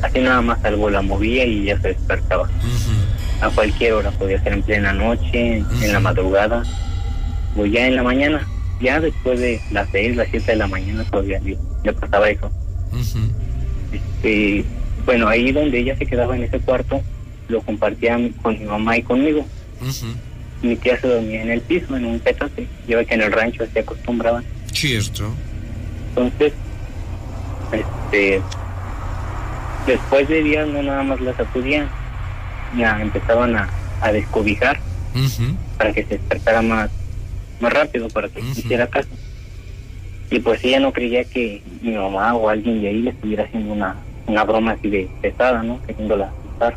Así nada más algo la movía y ya se despertaba. A cualquier hora, podía ser en plena noche, en la madrugada o ya en la mañana. Ya después de las 6, las 7 de la mañana todavía le, pasaba eso. Este, bueno, ahí donde ella se quedaba en ese cuarto, lo compartían con mi mamá y conmigo. Mi tía se dormía en el piso, en un petate. Yo ve que en el rancho se acostumbraban. Cierto. Entonces, este, después de días no nada más la sacudían, ya empezaban a, a descobijar para que se despertara más, más rápido, para que Ujú. hiciera caso. Y pues ella no creía que mi mamá o alguien de ahí le estuviera haciendo una, una broma así de pesada, ¿no? Queriéndola asustar.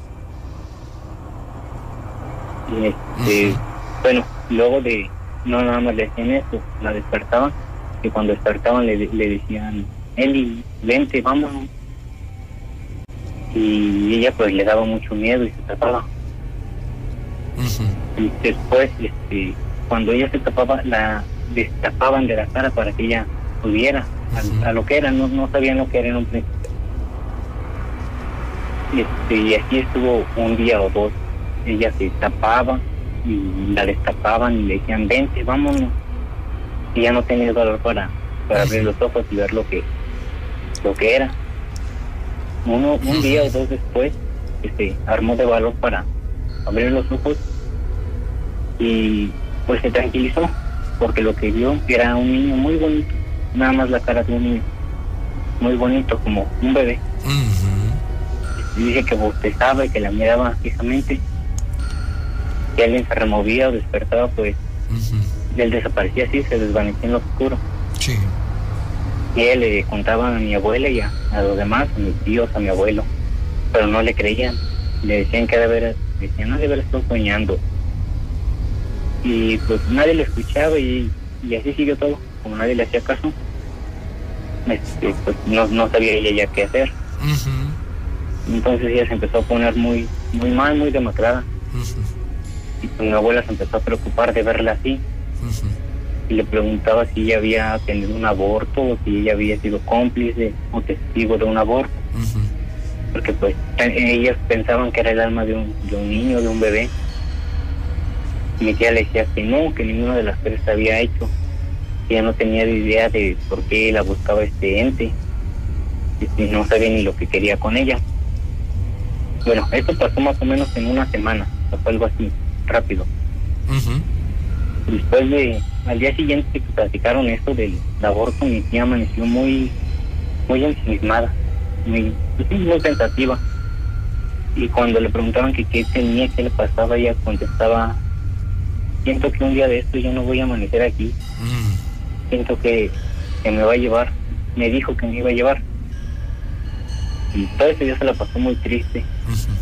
Y este, bueno, luego de, no nada más le hacían eso, la despertaban, y cuando despertaban le, le decían, Eli, vente, vámonos. Y ella pues le daba mucho miedo y se tapaba. Y después, este, cuando ella se tapaba, la destapaban de la cara para que ella pudiera a lo que era, no, no sabían lo que era en un principio. Este, y así estuvo un día o dos. Ella se tapaba y la destapaban y le decían, vente, vámonos. Y ya no tenía valor para, para abrir los ojos y ver lo que, lo que era. Uno, un día o dos después, este, armó de valor para abrir los ojos y pues se tranquilizó porque lo que vio era un niño muy bonito, nada más la cara de un niño muy bonito como un bebé. Y dije que bostezaba y que la miraba fijamente. Si alguien se removía o despertaba, pues él desaparecía así, se desvanecía en lo oscuro. Sí. Y él le contaba a mi abuela y a, a los demás, a mis tíos, a mi abuelo, pero no le creían. Le decían que de veras, decían, no, de veras estoy soñando. Y pues nadie le escuchaba y, y así siguió todo. Como nadie le hacía caso, este, pues no, no sabía ella ya qué hacer. Ujú. Entonces ella se empezó a poner muy, muy mal, muy demacrada. Y pues mi abuela se empezó a preocupar de verla así. Y le preguntaba si ella había tenido un aborto o si ella había sido cómplice o testigo de un aborto. Porque pues ellas pensaban que era el alma de un, de un niño, de un bebé. Y mi tía le decía que no, que ninguna de las tres se había hecho. Ella no tenía idea de por qué la buscaba este ente. Y no sabía ni lo que quería con ella. Bueno, esto pasó más o menos en una semana. fue algo así, rápido. Después de, al día siguiente que platicaron esto del aborto, mi tía amaneció muy, muy ensimismada, muy, pues muy pensativa. Y cuando le preguntaban que qué tenía, qué le pasaba, ella contestaba, siento que un día de esto yo no voy a amanecer aquí, Mm. siento que, que me va a llevar, me dijo que me iba a llevar. Y todo ese día se la pasó muy triste. Ujú.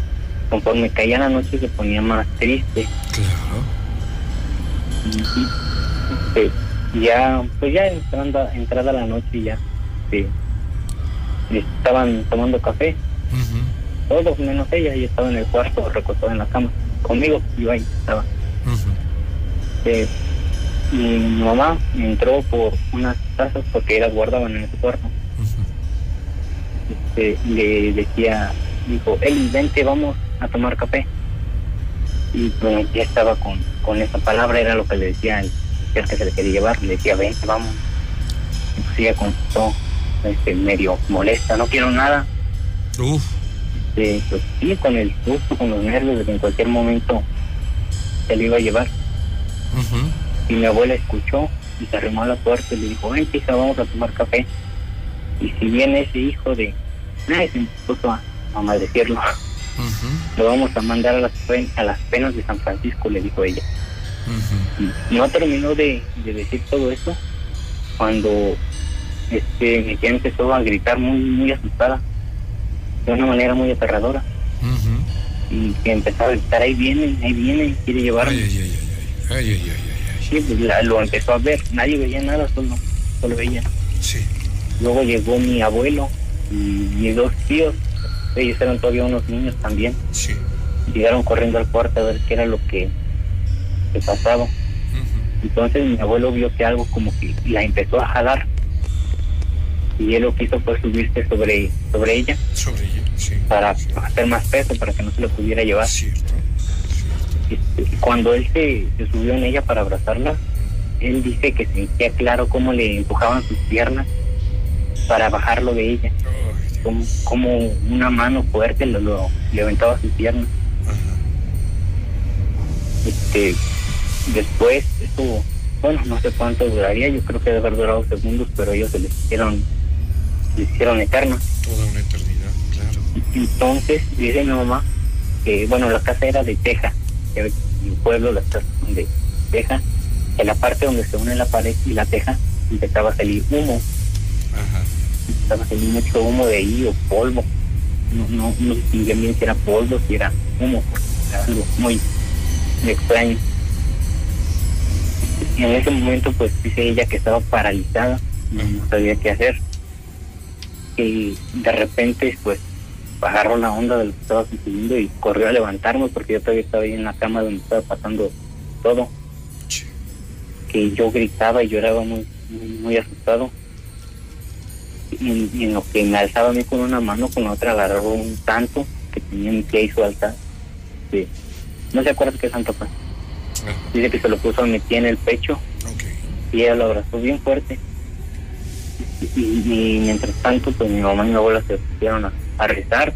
Conforme caía la noche se ponía más triste. Claro. Este, ya, pues ya entrando, entrada la noche ya, estaban tomando café, todos menos ella, ella estaba en el cuarto recostada en la cama, conmigo, yo ahí estaba. Y mi mamá entró por unas tazas porque ellas guardaban en ese cuarto. Este, le decía, dijo, Eli, vente, vamos a tomar café. Y pues tía estaba con, con esa palabra, era lo que le decía el que se le quería llevar, le decía, vente, vamos. Y pues ella contestó, este, medio molesta, no quiero nada. Uf. Este, pues sí, con el susto, con los nervios de que en cualquier momento se lo iba a llevar. Y mi abuela escuchó y se arrimó a la puerta y le dijo, ven hija, vamos a tomar café. Y si viene ese hijo de nadie se puso a, maldecirlo. Lo vamos a mandar a las, a las penas de San Francisco, le dijo ella. No terminó de, decir todo eso cuando este, mi tía empezó a gritar muy, muy asustada, de una manera muy aterradora. Y que empezó a gritar, ahí viene, ahí viene, quiere llevarme. Lo empezó a ver, nadie veía nada, solo, solo veía. Sí. Luego llegó mi abuelo, y mis dos tíos, ellos eran todavía unos niños también. Sí. Llegaron corriendo al cuarto a ver qué era lo que, que pasaba. Ujú. Entonces mi abuelo vio que algo como que la empezó a jalar. Y él lo que hizo fue subirse sobre, sobre ella Sobre ella, sí. para Sí. hacer más peso, para que no se lo pudiera llevar. Cierto. Cierto. Y cuando él se, se subió en ella para abrazarla, él dice que sentía claro cómo le empujaban sus piernas para bajarlo de ella. Como, como una mano fuerte lo, lo levantaba sus piernas. Este, después, eso, bueno, no sé cuánto duraría, yo creo que debe haber durado segundos, pero ellos se les hicieron, les hicieron eternos. Toda una eternidad, claro. Entonces, dice mi mamá que, bueno, la casa era de teja, en el pueblo las casas de teja, que la parte donde se une la pared y la teja empezaba a salir humo, Ajá. empezaba a salir mucho humo de ahí o polvo. No, no, no distinguía bien si era polvo, si era humo, era algo muy, extraño. Y en ese momento, pues dice ella que estaba paralizada, no, sabía qué hacer. Y de repente, pues agarró la onda de lo que estaba sucediendo y corrió a levantarme porque yo todavía estaba ahí en la cama donde estaba pasando todo. Que yo gritaba y lloraba muy, muy, muy asustado. Y, y en lo que me alzaba a mí con una mano, con la otra agarró un santo que tenía mi tía y su altar. Sí. ¿No se acuerdan qué santo fue? Dice que se lo puso a mi tía en el pecho y ella lo abrazó bien fuerte. Y, y mientras tanto, pues mi mamá y mi abuela se pusieron a, a rezar.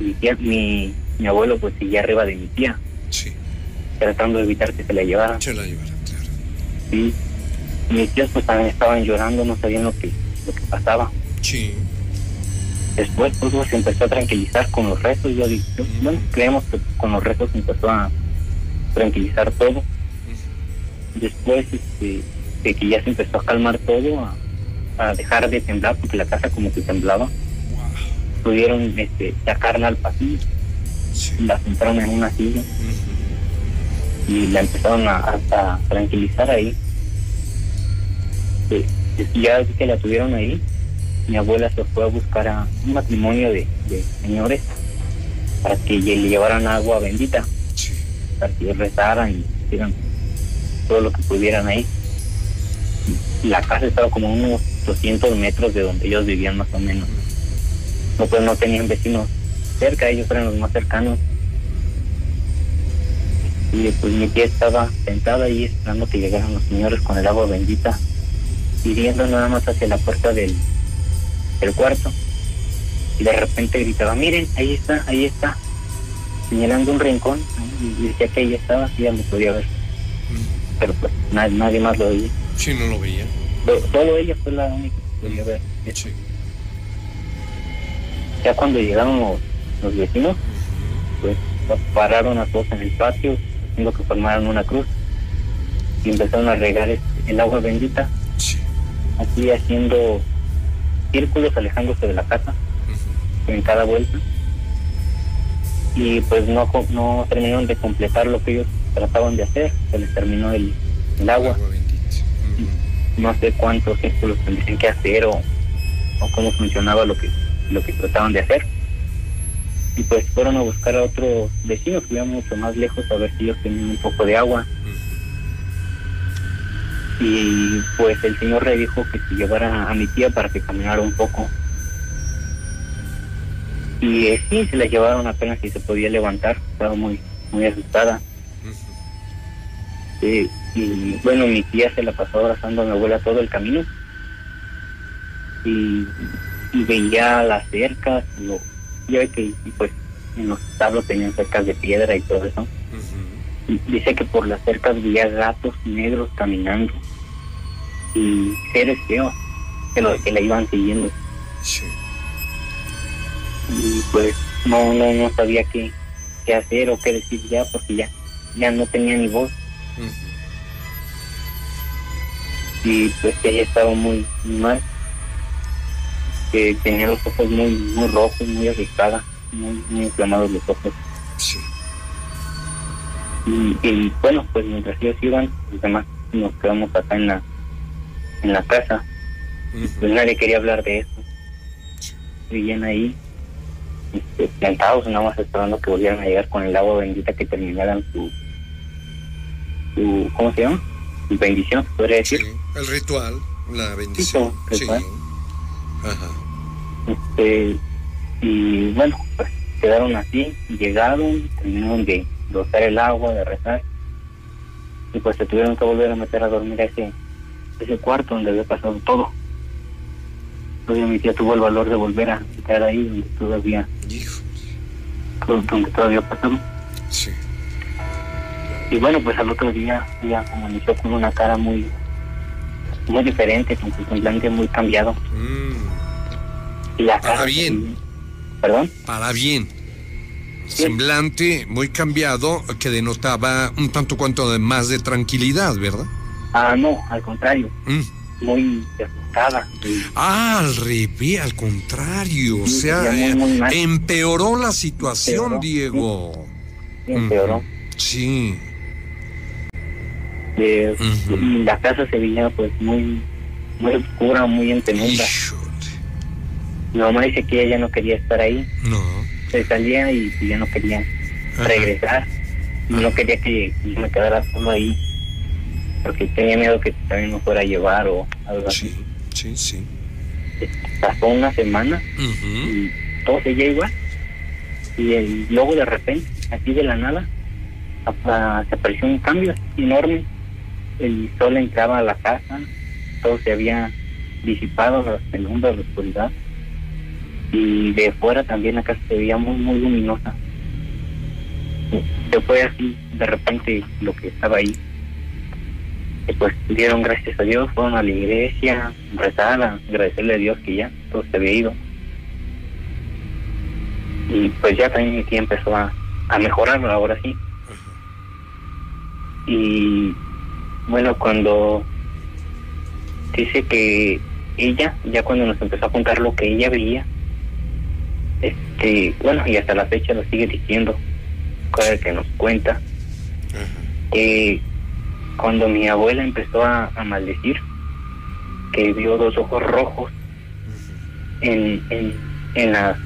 Y mi, tía- mi, mi abuelo pues seguía arriba de mi tía, Sí. tratando de evitar que se la llevara. Se la llevará, claro. Sí. Y mis tíos pues también estaban llorando, no sabían lo que, lo que pasaba. Sí. Después todo se empezó a tranquilizar con los rezos. Yo dije, yo- bueno, creemos que con los se empezó a tranquilizar todo. Después este, de que ya se empezó a calmar todo, a, a dejar de temblar, porque la casa como que temblaba, Wow. pudieron este, sacarla al pasillo, Sí. la sentaron en una silla y la empezaron a, a- a tranquilizar ahí. Eh, ya que la tuvieron ahí, mi abuela se fue a buscar a un matrimonio de, de señores para que le llevaran agua bendita, Sí. para que rezaran y hicieran todo lo que pudieran ahí. La casa estaba como unos 200 metros de donde ellos vivían más o menos. No, pues no tenían vecinos cerca, ellos eran los más cercanos. Y pues mi tía estaba sentada ahí esperando que llegaran los señores con el agua bendita y viendo nada más hacia la puerta del, del cuarto. Y de repente gritaba, miren, ahí está, ahí está, señalando un rincón ¿no? y decía que ahí estaba, y ya lo podía ver. Pero pues nadie, nadie más lo veía. Sí, no lo veía. Pero Solo ella fue la única que podía ver. Sí. Ya cuando llegaron los, los vecinos, pues pararon a todos en el patio, haciendo que formaran una cruz y empezaron a regar el agua bendita, Así haciendo círculos alejándose de la casa en cada vuelta. Y pues no, no terminaron de completar lo que ellos trataban de hacer, se les terminó el, el agua. No sé cuántos círculos tendrían que hacer o, o cómo funcionaba lo que lo que trataban de hacer. Y pues fueron a buscar a otros vecinos que vivían mucho más lejos a ver si ellos tenían un poco de agua y pues el señor le dijo que se llevara a mi tía para que caminara un poco y eh, sí se la llevaron apenas si se podía levantar estaba muy muy asustada. Sí, y bueno, mi tía se la pasó abrazando a mi abuela todo el camino. Y, y veía las cercas, lo, ya que y pues en los establos tenían cercas de piedra y todo eso. Dice que por las cercas veía gatos negros caminando y seres feos que, lo, que la iban siguiendo. Sí. Y pues no, no, no sabía qué, qué hacer o qué decir ya porque ya, ya no tenía ni voz. Ujú. y pues que ella estaba muy, muy mal que tenía los ojos muy muy rojos muy asustada muy, muy inflamados los ojos Sí. Y, y, bueno pues mientras ellos iban los demás nos quedamos acá en la en la casa pues nadie quería hablar de eso vivían ahí este, plantados nada más esperando que volvieran a llegar con el agua bendita que terminaran su su ¿cómo se llama? su bendición se podría decir Sí. El ritual, la bendición. Sí, Sí. ritual. Ajá. Este, y bueno, pues quedaron así, llegaron, terminaron de rociar el agua, de rezar, y pues se tuvieron que volver a meter a dormir a ese, ese cuarto donde había pasado todo. Todavía mi tía tuvo el valor de volver a quedar ahí donde todavía, Hijo. donde todavía pasado. Sí. Y bueno, pues al otro día ella amaneció con una cara muy muy diferente, con su semblante muy cambiado. Mm. Y la Para bien. ¿Perdón? Para bien. Semblante muy cambiado que denotaba un tanto cuanto de más de tranquilidad, ¿verdad? Ah, no, al contrario, Mm. muy asustada. y- Ah, al revés, al contrario. O Sí, sea, muy, muy empeoró la situación, Empeoró, Diego. empeoró. Sí. Eh, la casa se veía pues muy muy oscura, muy en penumbra. Híjole. Mi mamá dice que ella no quería estar ahí, No. Se salía y pues, ya no quería Ajá. regresar. Y no quería que yo me quedara solo ahí, porque tenía miedo que también me fuera a llevar o algo así. Sí, sí. Pasó una semana y todo seguía igual. Y, el- luego de repente, así de la nada, se apareció un cambio enorme. El sol entraba a la casa, todo se había disipado, la penumbra, la oscuridad. Y de fuera también la casa se veía muy, muy luminosa. Se fue así de repente lo que estaba ahí. Y pues dieron gracias a Dios, fueron a la iglesia, rezar, a agradecerle a Dios que ya todo se había ido. Y pues ya también mi tía empezó a, a mejorar ahora sí. Y bueno, cuando dice que ella, ya cuando nos empezó a contar lo que ella veía, este, bueno, y hasta la fecha lo sigue diciendo, cada vez que nos cuenta, que cuando mi abuela empezó a, a maldecir, que vio dos ojos rojos en, en, en la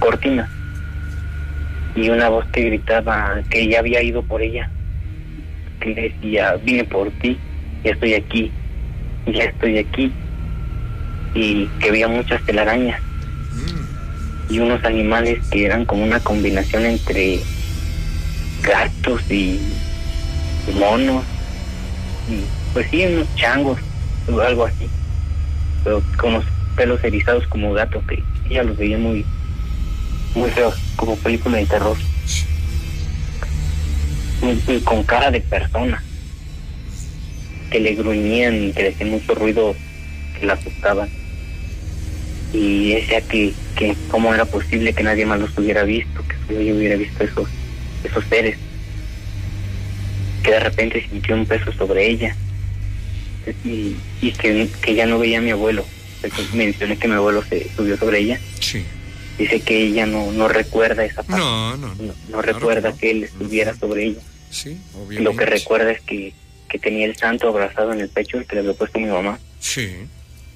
cortina y una voz que gritaba que ella había ido por ella, que decía, vine por ti, ya estoy aquí, ya estoy aquí, y que veía muchas telarañas y unos animales que eran como una combinación entre gatos y monos, y pues sí, unos changos o algo así, pero con los pelos erizados como gato, que ella los veía muy, muy feos, como película de terror. Y, y con cara de persona, que le gruñían y que le hacían mucho ruido que la asustaban. Y decía que, que cómo era posible que nadie más los hubiera visto, que solo yo hubiera visto esos, esos seres. Que de repente sintió un peso sobre ella. Y, y que, que ya no veía a mi abuelo. Entonces, Mencioné que mi abuelo se subió sobre ella. Sí. Dice que ella no, no recuerda esa parte. No, no, No, no. recuerda que él estuviera sobre ella. Sí, Lo obviamente. que recuerda es que, que tenía el santo abrazado en el pecho, el que le había puesto mi mamá. Sí.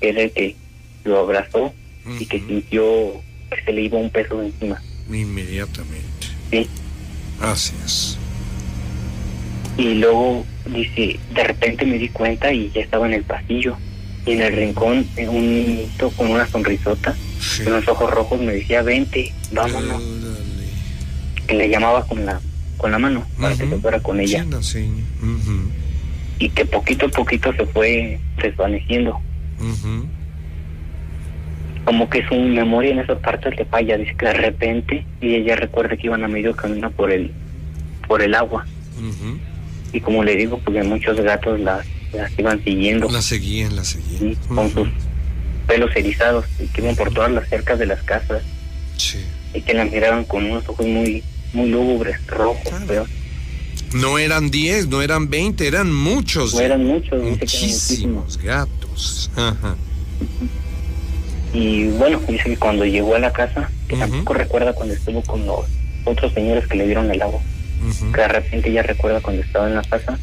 Era el que lo abrazó y que sintió que se le iba un peso de encima. Inmediatamente. Sí. Así es. Y luego dice, de repente me di cuenta y ya estaba en el pasillo. Y en el rincón, un niñito con una sonrisota, Sí. con los ojos rojos, me decía, vente, vámonos. Órale. Que le llamaba con la con la mano para que Ujú. se fuera con ella. Sí, seña. Ujú. Y que poquito a poquito se fue desvaneciendo. Ujú. Como que su memoria en esa parte le falla, dice que de repente y ella recuerda que iban a medio camino por el por el agua y como le digo porque muchos gatos las, las iban siguiendo La seguían, la seguían. con sus pelos erizados y que iban por todas las cercas de las casas Sí. y que las miraban con unos ojos muy muy lúgubres, rojos, Claro. pero No eran 10, no eran 20, eran muchos. no eran muchos, muchísimos. Muchísimos gatos. Ajá. Y bueno, dice que cuando llegó a la casa, que tampoco recuerda cuando estuvo con los otros señores que le dieron el agua, Ujú. que de repente ya recuerda cuando estaba en la casa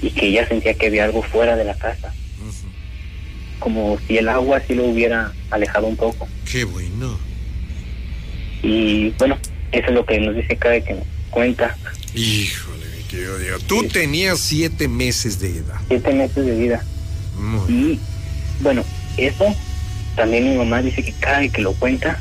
y que ella sentía que había algo fuera de la casa, como si el agua sí lo hubiera alejado un poco. Qué bueno. Y bueno, eso es lo que nos dice cada que nos cuenta. Híjole, mi querido Diego. Tú Sí. tenías siete meses de edad. Siete meses de vida. Muy Y bueno, eso también mi mamá dice que cada vez que lo cuenta,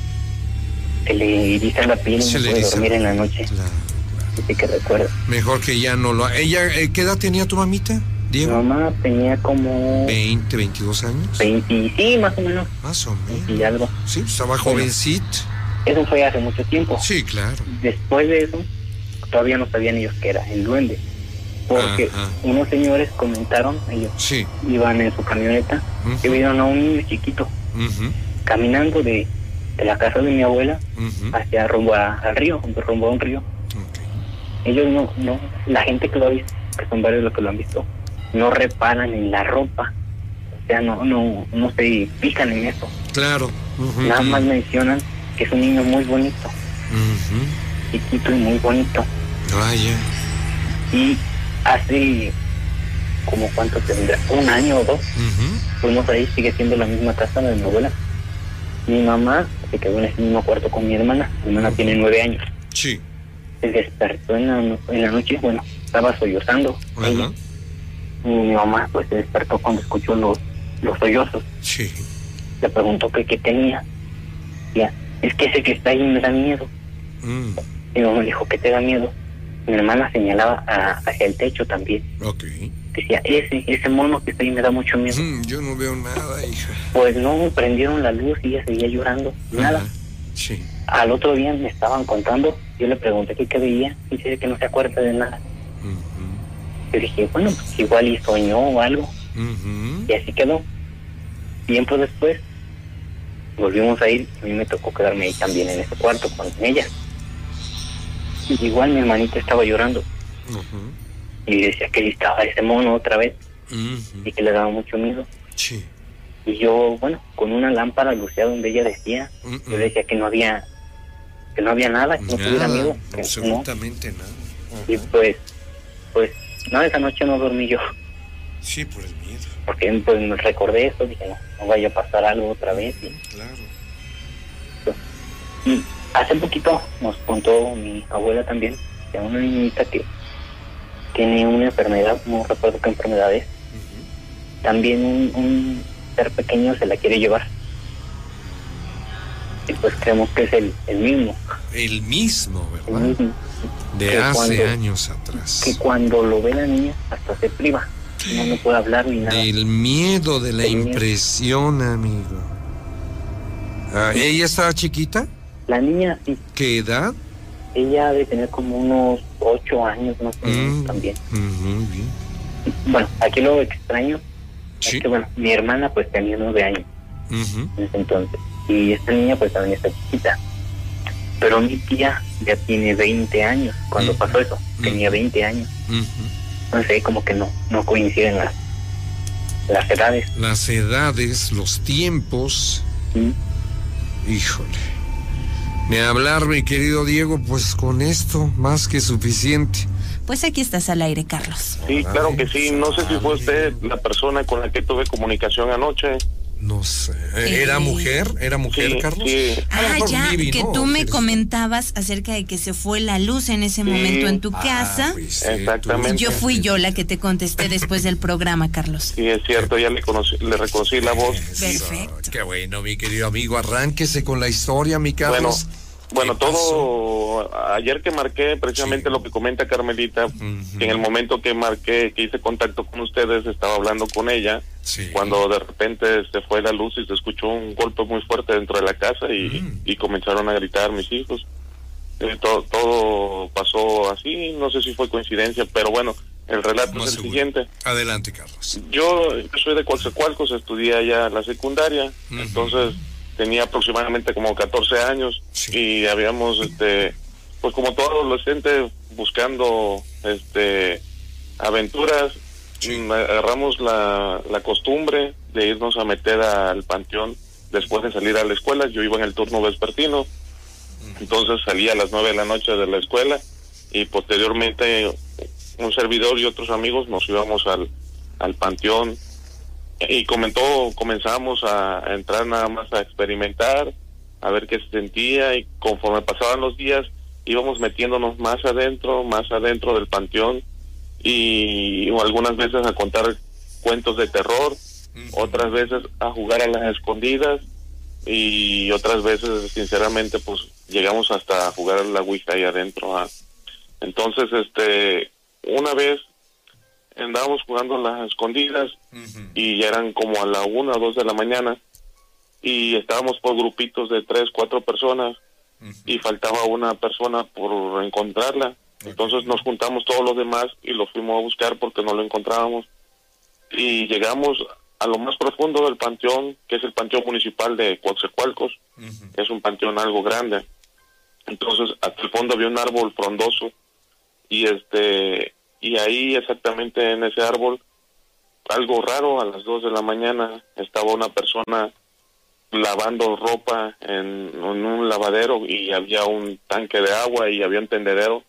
se le eriza la piel y Se no le puede dormir en la noche. Claro, claro. Dice que recuerda. Mejor que ya no lo Ella, eh, ¿qué edad tenía tu mamita, Mi Diego? mamá tenía como 20, 22 años. 20, sí, más o menos, Más o 20 y menos. algo. Sí, estaba jovencito. Eso fue hace mucho tiempo. Sí, claro. Después de eso, todavía no sabían ellos que era el duende. Porque Ajá. unos señores comentaron, ellos Sí. iban en su camioneta, que Ujú, vieron a un niño chiquito caminando de, de la casa de mi abuela hacia rumbo a- al río, rumbo a un río. Ellos no, no, la gente que lo ha visto, que son varios los que lo han visto, no reparan en la ropa. O sea, no, no, no se fijan en eso. Claro. Nada más mencionan que es un niño muy bonito, chiquito y muy bonito. Vaya. Y hace como cuánto tendrá, un año o dos, fuimos ahí, sigue siendo la misma casa de mi abuela. Mi mamá se quedó en ese mismo cuarto con mi hermana, mi hermana tiene nueve años. Sí. Se despertó en la, en la noche, bueno, estaba sollozando. Ajá. Y mi mamá pues se despertó cuando escuchó los, los sollozos. Sí. Le preguntó que qué tenía. Ya, es que ese que está ahí me da miedo. Mm. Mi mamá le dijo que te da miedo. mi hermana señalaba a- hacia el techo también. Ok. Decía, ese, ese mono que está ahí me da mucho miedo. Mm, yo no veo nada, hija. Pues no, prendieron la luz y ella seguía llorando. Nada. Sí. Al otro día me estaban contando, yo le pregunté qué, qué veía, y dice que no se acuerda de nada. Yo dije, bueno, pues igual y soñó o algo, y así quedó. Tiempo después, volvimos a ir, a mí me tocó quedarme ahí también en ese cuarto con ella. Y igual mi hermanita estaba llorando, Ujú. Y decía que ahí estaba ese mono otra vez, y que le daba mucho miedo. Sí. Y yo, bueno, con una lámpara lucía donde ella decía, Mm, yo decía que no había, que no había nada, que no tuviera miedo. que no. absolutamente nada. Y pues, pues, no, esa noche no dormí yo, Sí, por el miedo, porque pues me recordé eso, dije, no, no vaya a pasar algo otra vez. Y, claro. y hace poquito nos contó mi abuela también, de una niñita que tiene una enfermedad, no recuerdo qué enfermedad es, también un, un ser pequeño se la quiere llevar. Y pues creemos que es el, el mismo, El mismo, el ¿verdad? mismo, De que hace cuando- años atrás. que cuando lo ve la niña hasta se priva, no, no puede hablar ni nada. Del miedo, de la miedo. impresión, amigo. Ah, ¿Ella estaba chiquita? La niña sí, ¿Qué edad? Ella debe tener como unos ocho años más o menos Mm, también. bien. Bueno, aquí lo extraño Sí. es que bueno, mi hermana pues tenía nueve años en ese entonces y esta niña pues también está chiquita. Pero mi tía ya tiene 20 años cuando Mm. pasó eso, tenía Mm. 20 años. Ahí como que no, no coinciden las, las edades. Las edades, los tiempos. Híjole. Ni hablar, mi querido Diego, pues con esto más que suficiente. Pues aquí estás al aire, Carlos. Sí, claro que sí. No sé si fue usted la persona con la que tuve comunicación anoche. No sé. ¿Era Eh. mujer? ¿Era mujer, Sí, Carlos? sí. Ah, ya, que ¿no? tú me Eres- comentabas acerca de que se fue la luz en ese momento en tu Ah, casa. pues sí, Exactamente. tú- Yo fui yo la que te contesté después del programa, Carlos. Sí, es cierto, ya le, conocí, le reconocí la voz. Perfecto. Qué bueno, mi querido amigo. Arránquese con la historia, mi Carlos. bueno, ¿Qué pasó? todo ayer que marqué precisamente Sí. lo que comenta Carmelita, que en el momento que marqué, que hice contacto con ustedes, estaba hablando con ella, Sí. cuando de repente se fue la luz y se escuchó un golpe muy fuerte dentro de la casa y, y comenzaron a gritar mis hijos. Eh, todo, todo pasó así, no sé si fue coincidencia, pero bueno, el relato Más es el seguro. siguiente. Adelante, Carlos. Yo, yo soy de Coatzacoalcos, estudié allá la secundaria, entonces tenía aproximadamente como 14 años Sí. y habíamos, este, pues como todo adolescente, buscando, este, aventuras, Sí. mm, agarramos la, la costumbre de irnos a meter al panteón después de salir a la escuela. Yo iba en el turno vespertino, entonces salía a las 9 de la noche de la escuela y posteriormente un servidor y otros amigos nos íbamos al, al panteón y comentó, comenzamos a entrar nada más a experimentar, a ver qué se sentía y conforme pasaban los días íbamos metiéndonos más adentro, más adentro del panteón y algunas veces a contar cuentos de terror, otras veces a jugar a las escondidas y otras veces sinceramente pues llegamos hasta a jugar a la ouija ahí adentro ah. entonces este una vez andábamos jugando a las escondidas y ya eran como a la una o dos de la mañana y estábamos por grupitos de tres cuatro personas y faltaba una persona por encontrarla. Entonces nos juntamos todos los demás y lo fuimos a buscar porque no lo encontrábamos. Y llegamos a lo más profundo del panteón que es el panteón municipal de Coatzacoalcos Ujú. es un panteón algo grande. Entonces, hasta el fondo había un árbol frondoso y este y ahí exactamente en ese árbol algo raro a las dos de la mañana estaba una persona lavando ropa en, en un lavadero y había un tanque de agua y había un tendedero,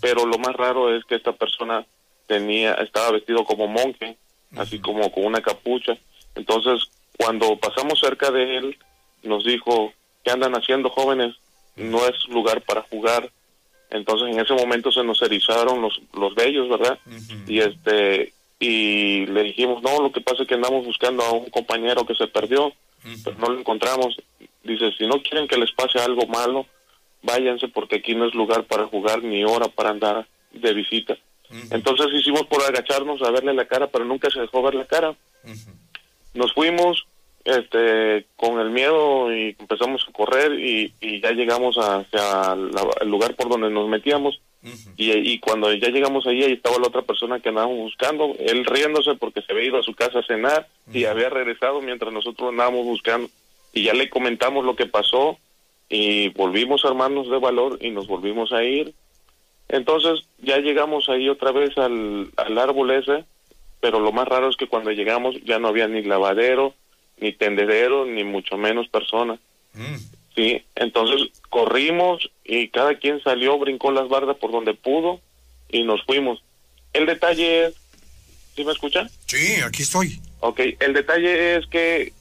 pero lo más raro es que esta persona tenía estaba vestido como monje, así como con una capucha. Entonces, cuando pasamos cerca de él, nos dijo, ¿qué andan haciendo jóvenes? No es lugar para jugar. Entonces, en ese momento se nos erizaron los, los vellos, ¿verdad? Y este y le dijimos, no, lo que pasa es que andamos buscando a un compañero que se perdió, pero no lo encontramos. Dice, si no quieren que les pase algo malo, váyanse porque aquí no es lugar para jugar ni hora para andar de visita. Entonces hicimos por agacharnos a verle la cara, pero nunca se dejó ver la cara. Nos fuimos este con el miedo y empezamos a correr y, y ya llegamos hacia la- el lugar por donde nos metíamos. Y, y cuando ya llegamos ahí, ahí estaba la otra persona que andábamos buscando, él riéndose porque se había ido a su casa a cenar y había regresado mientras nosotros andábamos buscando. Y ya le comentamos lo que pasó y volvimos a armarnos de valor y nos volvimos a ir. Entonces ya llegamos ahí otra vez al, al árbol ese, pero lo más raro es que cuando llegamos ya no había ni lavadero, ni tendedero, ni mucho menos persona. Sí, entonces corrimos y cada quien salió, brincó las bardas por donde pudo y nos fuimos. El detalle es, ¿sí me escuchan? Sí, aquí estoy. Ok, el detalle es que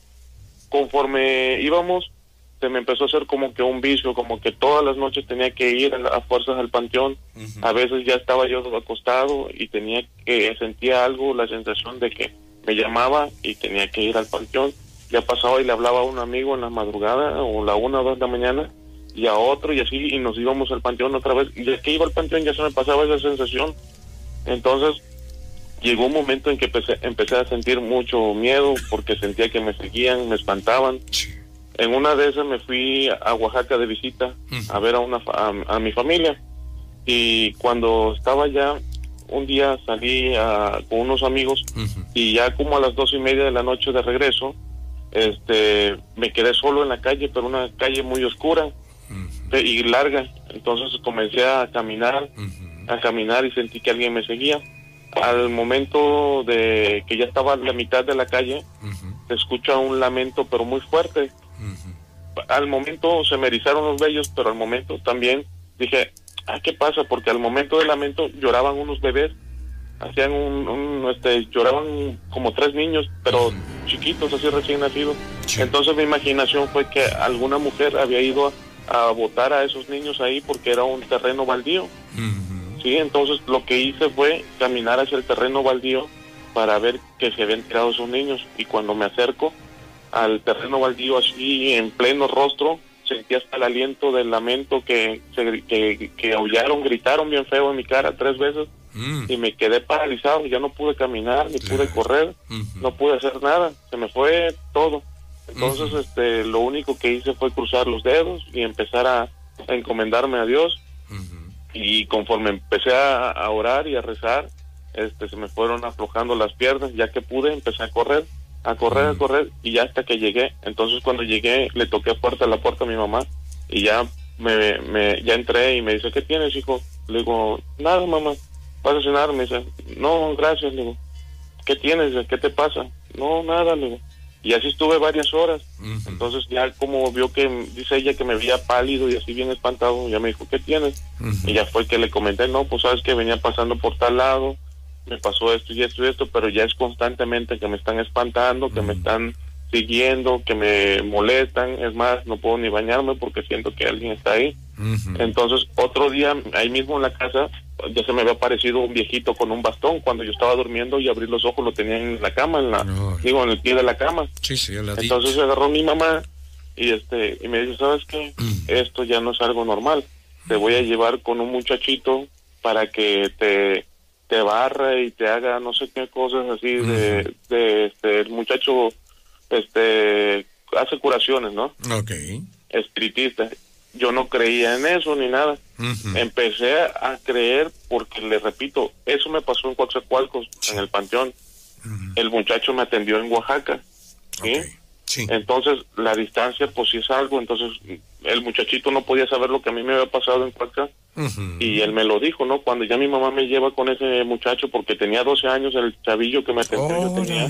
conforme íbamos, se me empezó a hacer como que un vicio, como que todas las noches tenía que ir a fuerzas al panteón. A veces ya estaba yo acostado y tenía que, sentía algo, la sensación de que me llamaba y tenía que ir al panteón. Ya pasaba y le hablaba a un amigo en la madrugada o la una o dos de la mañana y a otro y así y nos íbamos al panteón otra vez. Y desde que iba al panteón ya se me pasaba esa sensación. Entonces llegó un momento en que empecé, empecé a sentir mucho miedo porque sentía que me seguían, me espantaban. En una de esas me fui a Oaxaca de visita a ver a, una, a, a mi familia y cuando estaba allá, un día salí a- con unos amigos y ya como a las dos y media de la noche de regreso, este, me quedé solo en la calle, pero una calle muy oscura y larga. Entonces comencé a caminar, a caminar y sentí que alguien me seguía. Al momento de que ya estaba a la mitad de la calle, se escucha un lamento, pero muy fuerte. Al momento se me erizaron los vellos, pero al momento también dije, ah, ¿qué pasa? Porque al momento del lamento lloraban unos bebés, hacían un, un, este, lloraban como tres niños, pero chiquitos, así recién nacidos. Entonces mi imaginación fue que alguna mujer había ido a, a botar a esos niños ahí porque era un terreno baldío. Sí, entonces lo que hice fue caminar hacia el terreno baldío para ver que se habían tirado esos niños y cuando me acerco al terreno baldío así en pleno rostro sentí hasta el aliento del lamento que, que, que aullaron, gritaron bien feo en mi cara tres veces y me quedé paralizado, ya no pude caminar, ni pude correr, no pude hacer nada, se me fue todo. Entonces, este, lo único que hice fue cruzar los dedos y empezar a, a encomendarme a Dios. Y conforme empecé a, a orar y a rezar, este, se me fueron aflojando las piernas, ya que pude, empecé a correr, a correr, a correr, y ya hasta que llegué. Entonces, cuando llegué, le toqué fuerte a la puerta a mi mamá, y ya me, me, ya entré y me dice, ¿qué tienes, hijo? Le digo, nada, mamá, ¿vas a cenar? Me dice, no, gracias, le digo, ¿qué tienes? ¿Qué te pasa? No, nada, le digo. Y así estuve varias horas. Entonces ya como vio que, dice ella que me veía pálido y así bien espantado, ya me dijo, ¿qué tienes? Y ya fue que le comenté, no, pues sabes que venía pasando por tal lado, me pasó esto y esto y esto, pero ya es constantemente que me están espantando, que me están siguiendo, que me molestan, es más, no puedo ni bañarme porque siento que alguien está ahí. Entonces, otro día, ahí mismo en la casa, ya se me había aparecido un viejito con un bastón. Cuando yo estaba durmiendo y abrí los ojos, lo tenía en la cama, en la, digo, en el pie de la cama. Sí, sí, ladito. Entonces agarró mi mamá y este y me dice, ¿sabes qué? Esto ya no es algo normal. Te voy a llevar con un muchachito para que te, te barra y te haga no sé qué cosas así de, de este el muchacho este hace curaciones, ¿no? Ok. Espiritista. Yo no creía en eso ni nada. Empecé a creer porque le repito, eso me pasó en Coatzacoalcos, en el panteón. El muchacho me atendió en Oaxaca. ¿sí? Entonces, la distancia, pues sí es algo. Entonces, el muchachito no podía saber lo que a mí me había pasado en Coatzacoalcos. Y él me lo dijo, ¿no? Cuando ya mi mamá me lleva con ese muchacho, porque tenía 12 años, el chavillo que me atendió, yo tenía.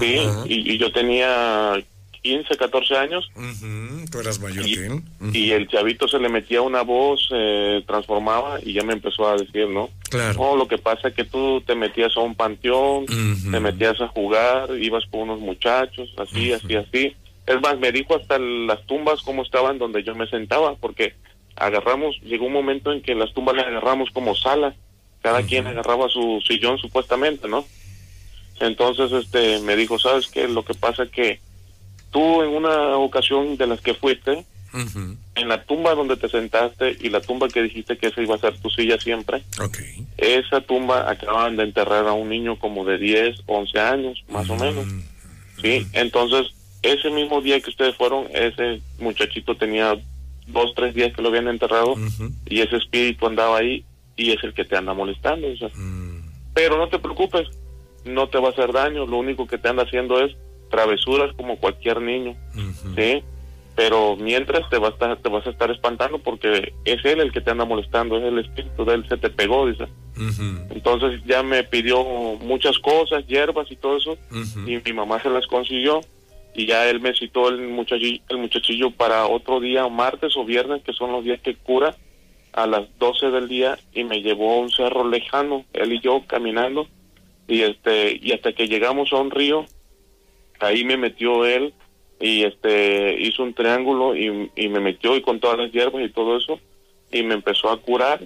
Sí, y, y yo tenía 15, 14 años. Tú eras mayor. Y el chavito se le metía una voz, se transformaba y ya me empezó a decir, ¿no? Claro. No, lo que pasa es que tú te metías a un panteón, te metías a jugar, ibas con unos muchachos, así, así, así. Es más, me dijo hasta las tumbas cómo estaban donde yo me sentaba, porque agarramos, llegó un momento en que las tumbas las agarramos como sala, cada quien agarraba su sillón supuestamente, ¿no? Entonces, este, me dijo, ¿sabes qué? Lo que pasa es que tú en una ocasión de las que fuiste, en la tumba donde te sentaste y la tumba que dijiste que esa iba a ser tu silla siempre, esa tumba acaban de enterrar a un niño como de 10, 11 años, más o menos. Sí, entonces ese mismo día que ustedes fueron, ese muchachito tenía dos, tres días que lo habían enterrado y ese espíritu andaba ahí y es el que te anda molestando. o sea. Mm. Pero no te preocupes, no te va a hacer daño, lo único que te anda haciendo es travesuras como cualquier niño. ¿sí? Pero mientras te vas, a estar, te vas a estar espantando porque es él el que te anda molestando, es el espíritu de él, se te pegó, dice. Entonces ya me pidió muchas cosas, hierbas y todo eso, y mi mamá se las consiguió y ya él me citó el muchachillo, el muchachillo para otro día, martes o viernes, que son los días que cura, a las 12 del día y me llevó a un cerro lejano, él y yo caminando y este y hasta que llegamos a un río, ahí me metió él y este hizo un triángulo y, y me metió y con todas las hierbas y todo eso y me empezó a curar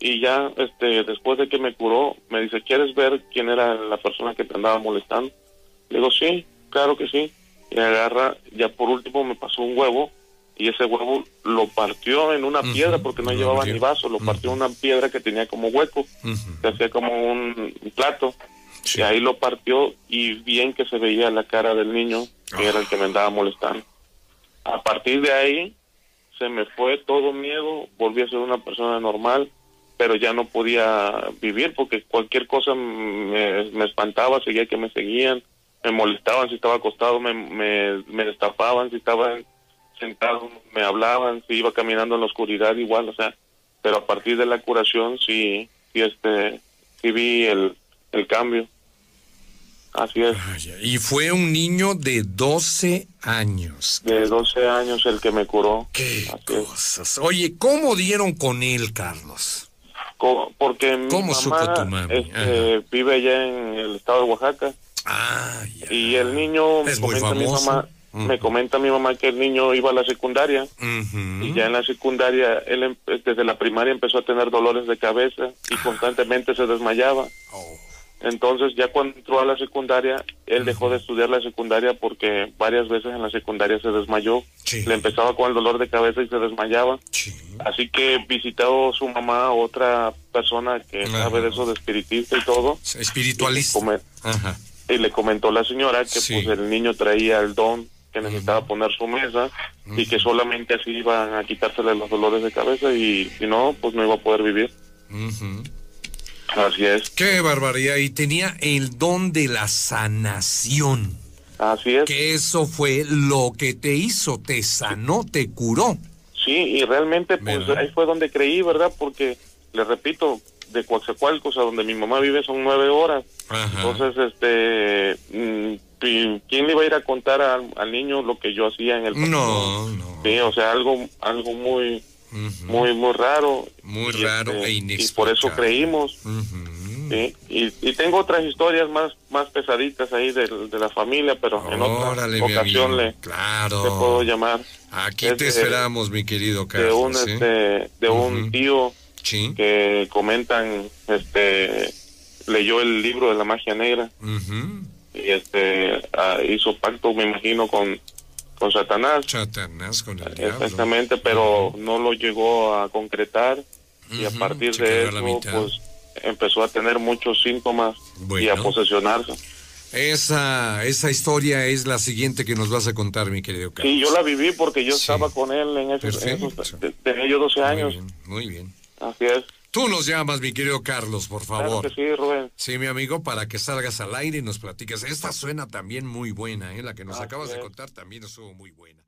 y ya este después de que me curó me dice quieres ver quién era la persona que te andaba molestando le digo sí claro que sí y agarra ya por último me pasó un huevo y ese huevo lo partió en una piedra porque no lo llevaba ni vaso lo partió en una piedra que tenía como hueco se hacía como un plato Sí. y ahí lo partió y bien que se veía la cara del niño que era el que me andaba molestando. A partir de ahí se me fue todo miedo, volví a ser una persona normal, pero ya no podía vivir porque cualquier cosa me, me espantaba, seguía que me seguían, me molestaban si estaba acostado, me, me, me destapaban, si estaba sentado, me hablaban, si iba caminando en la oscuridad igual, o sea, pero a partir de la curación sí, sí, este, sí vi el, el cambio. Así es, Y fue un niño de 12 años. de 12 años el que me curó. Qué Así es. cosas. Oye, ¿cómo dieron con él, Carlos? Co- porque mi ¿Cómo mamá, supo tu mami? este, vive allá en el estado de Oaxaca Ah, ya. y el niño Es me muy comenta mi famoso. mamá Ujú. me comenta mi mamá que el niño iba a la secundaria y ya en la secundaria él em- desde la primaria empezó a tener dolores de cabeza y constantemente se desmayaba Oh. entonces ya cuando entró a la secundaria él dejó de estudiar la secundaria porque varias veces en la secundaria se desmayó Sí. le empezaba con el dolor de cabeza y se desmayaba Sí. Así que visitó su mamá, otra persona que Ajá. sabe de eso de espiritista y todo, Espiritualista. y, Ajá. Y le comentó la señora que Sí. pues el niño traía el don que necesitaba poner su mesa y que solamente así iban a quitársele los dolores de cabeza y si no, pues no iba a poder vivir. Así es, Qué barbaridad. Y tenía el don de la sanación. así es. Que eso fue lo que te hizo, te sanó, te curó. Sí, y realmente pues ¿Verdad? ahí fue donde creí, ¿verdad? Porque, le repito, de Coatzacoalcos a donde mi mamá vive son nueve horas. Ajá. Entonces, este, mm, ¿y ¿quién le iba a ir a contar al, al niño lo que yo hacía en el pasado? No, no. Sí, o sea, algo, algo muy, muy, muy raro. Muy Y, raro este, e Y inexplicable. por eso creímos. Sí, y, y tengo otras historias más, más pesaditas ahí de, de la familia, pero en otra ocasión le, Claro. puedo llamar. Aquí Es te de- esperamos, mi querido De un, Carlos. ¿eh? este, de un tío Sí. que comentan, este, leyó el libro de la magia negra y este ah, hizo pacto, me imagino, con, con Satanás. Satanás con el diablo. Exactamente, pero no lo llegó a concretar y a partir se de eso, pues empezó a tener muchos síntomas y a posesionarse. Esa, esa historia es la siguiente que nos vas a contar, mi querido Carlos. Sí, yo la viví porque yo Sí. estaba con él en esos, en esos te- tenía yo 12 Muy años, bien, muy bien. Así es. Tú nos llamas, mi querido Carlos, por Claro favor. que sí, Rubén. Sí, mi amigo, para que salgas al aire y nos platiques. Esta suena también muy buena, ¿eh? La que nos Así acabas de contar también estuvo muy buena.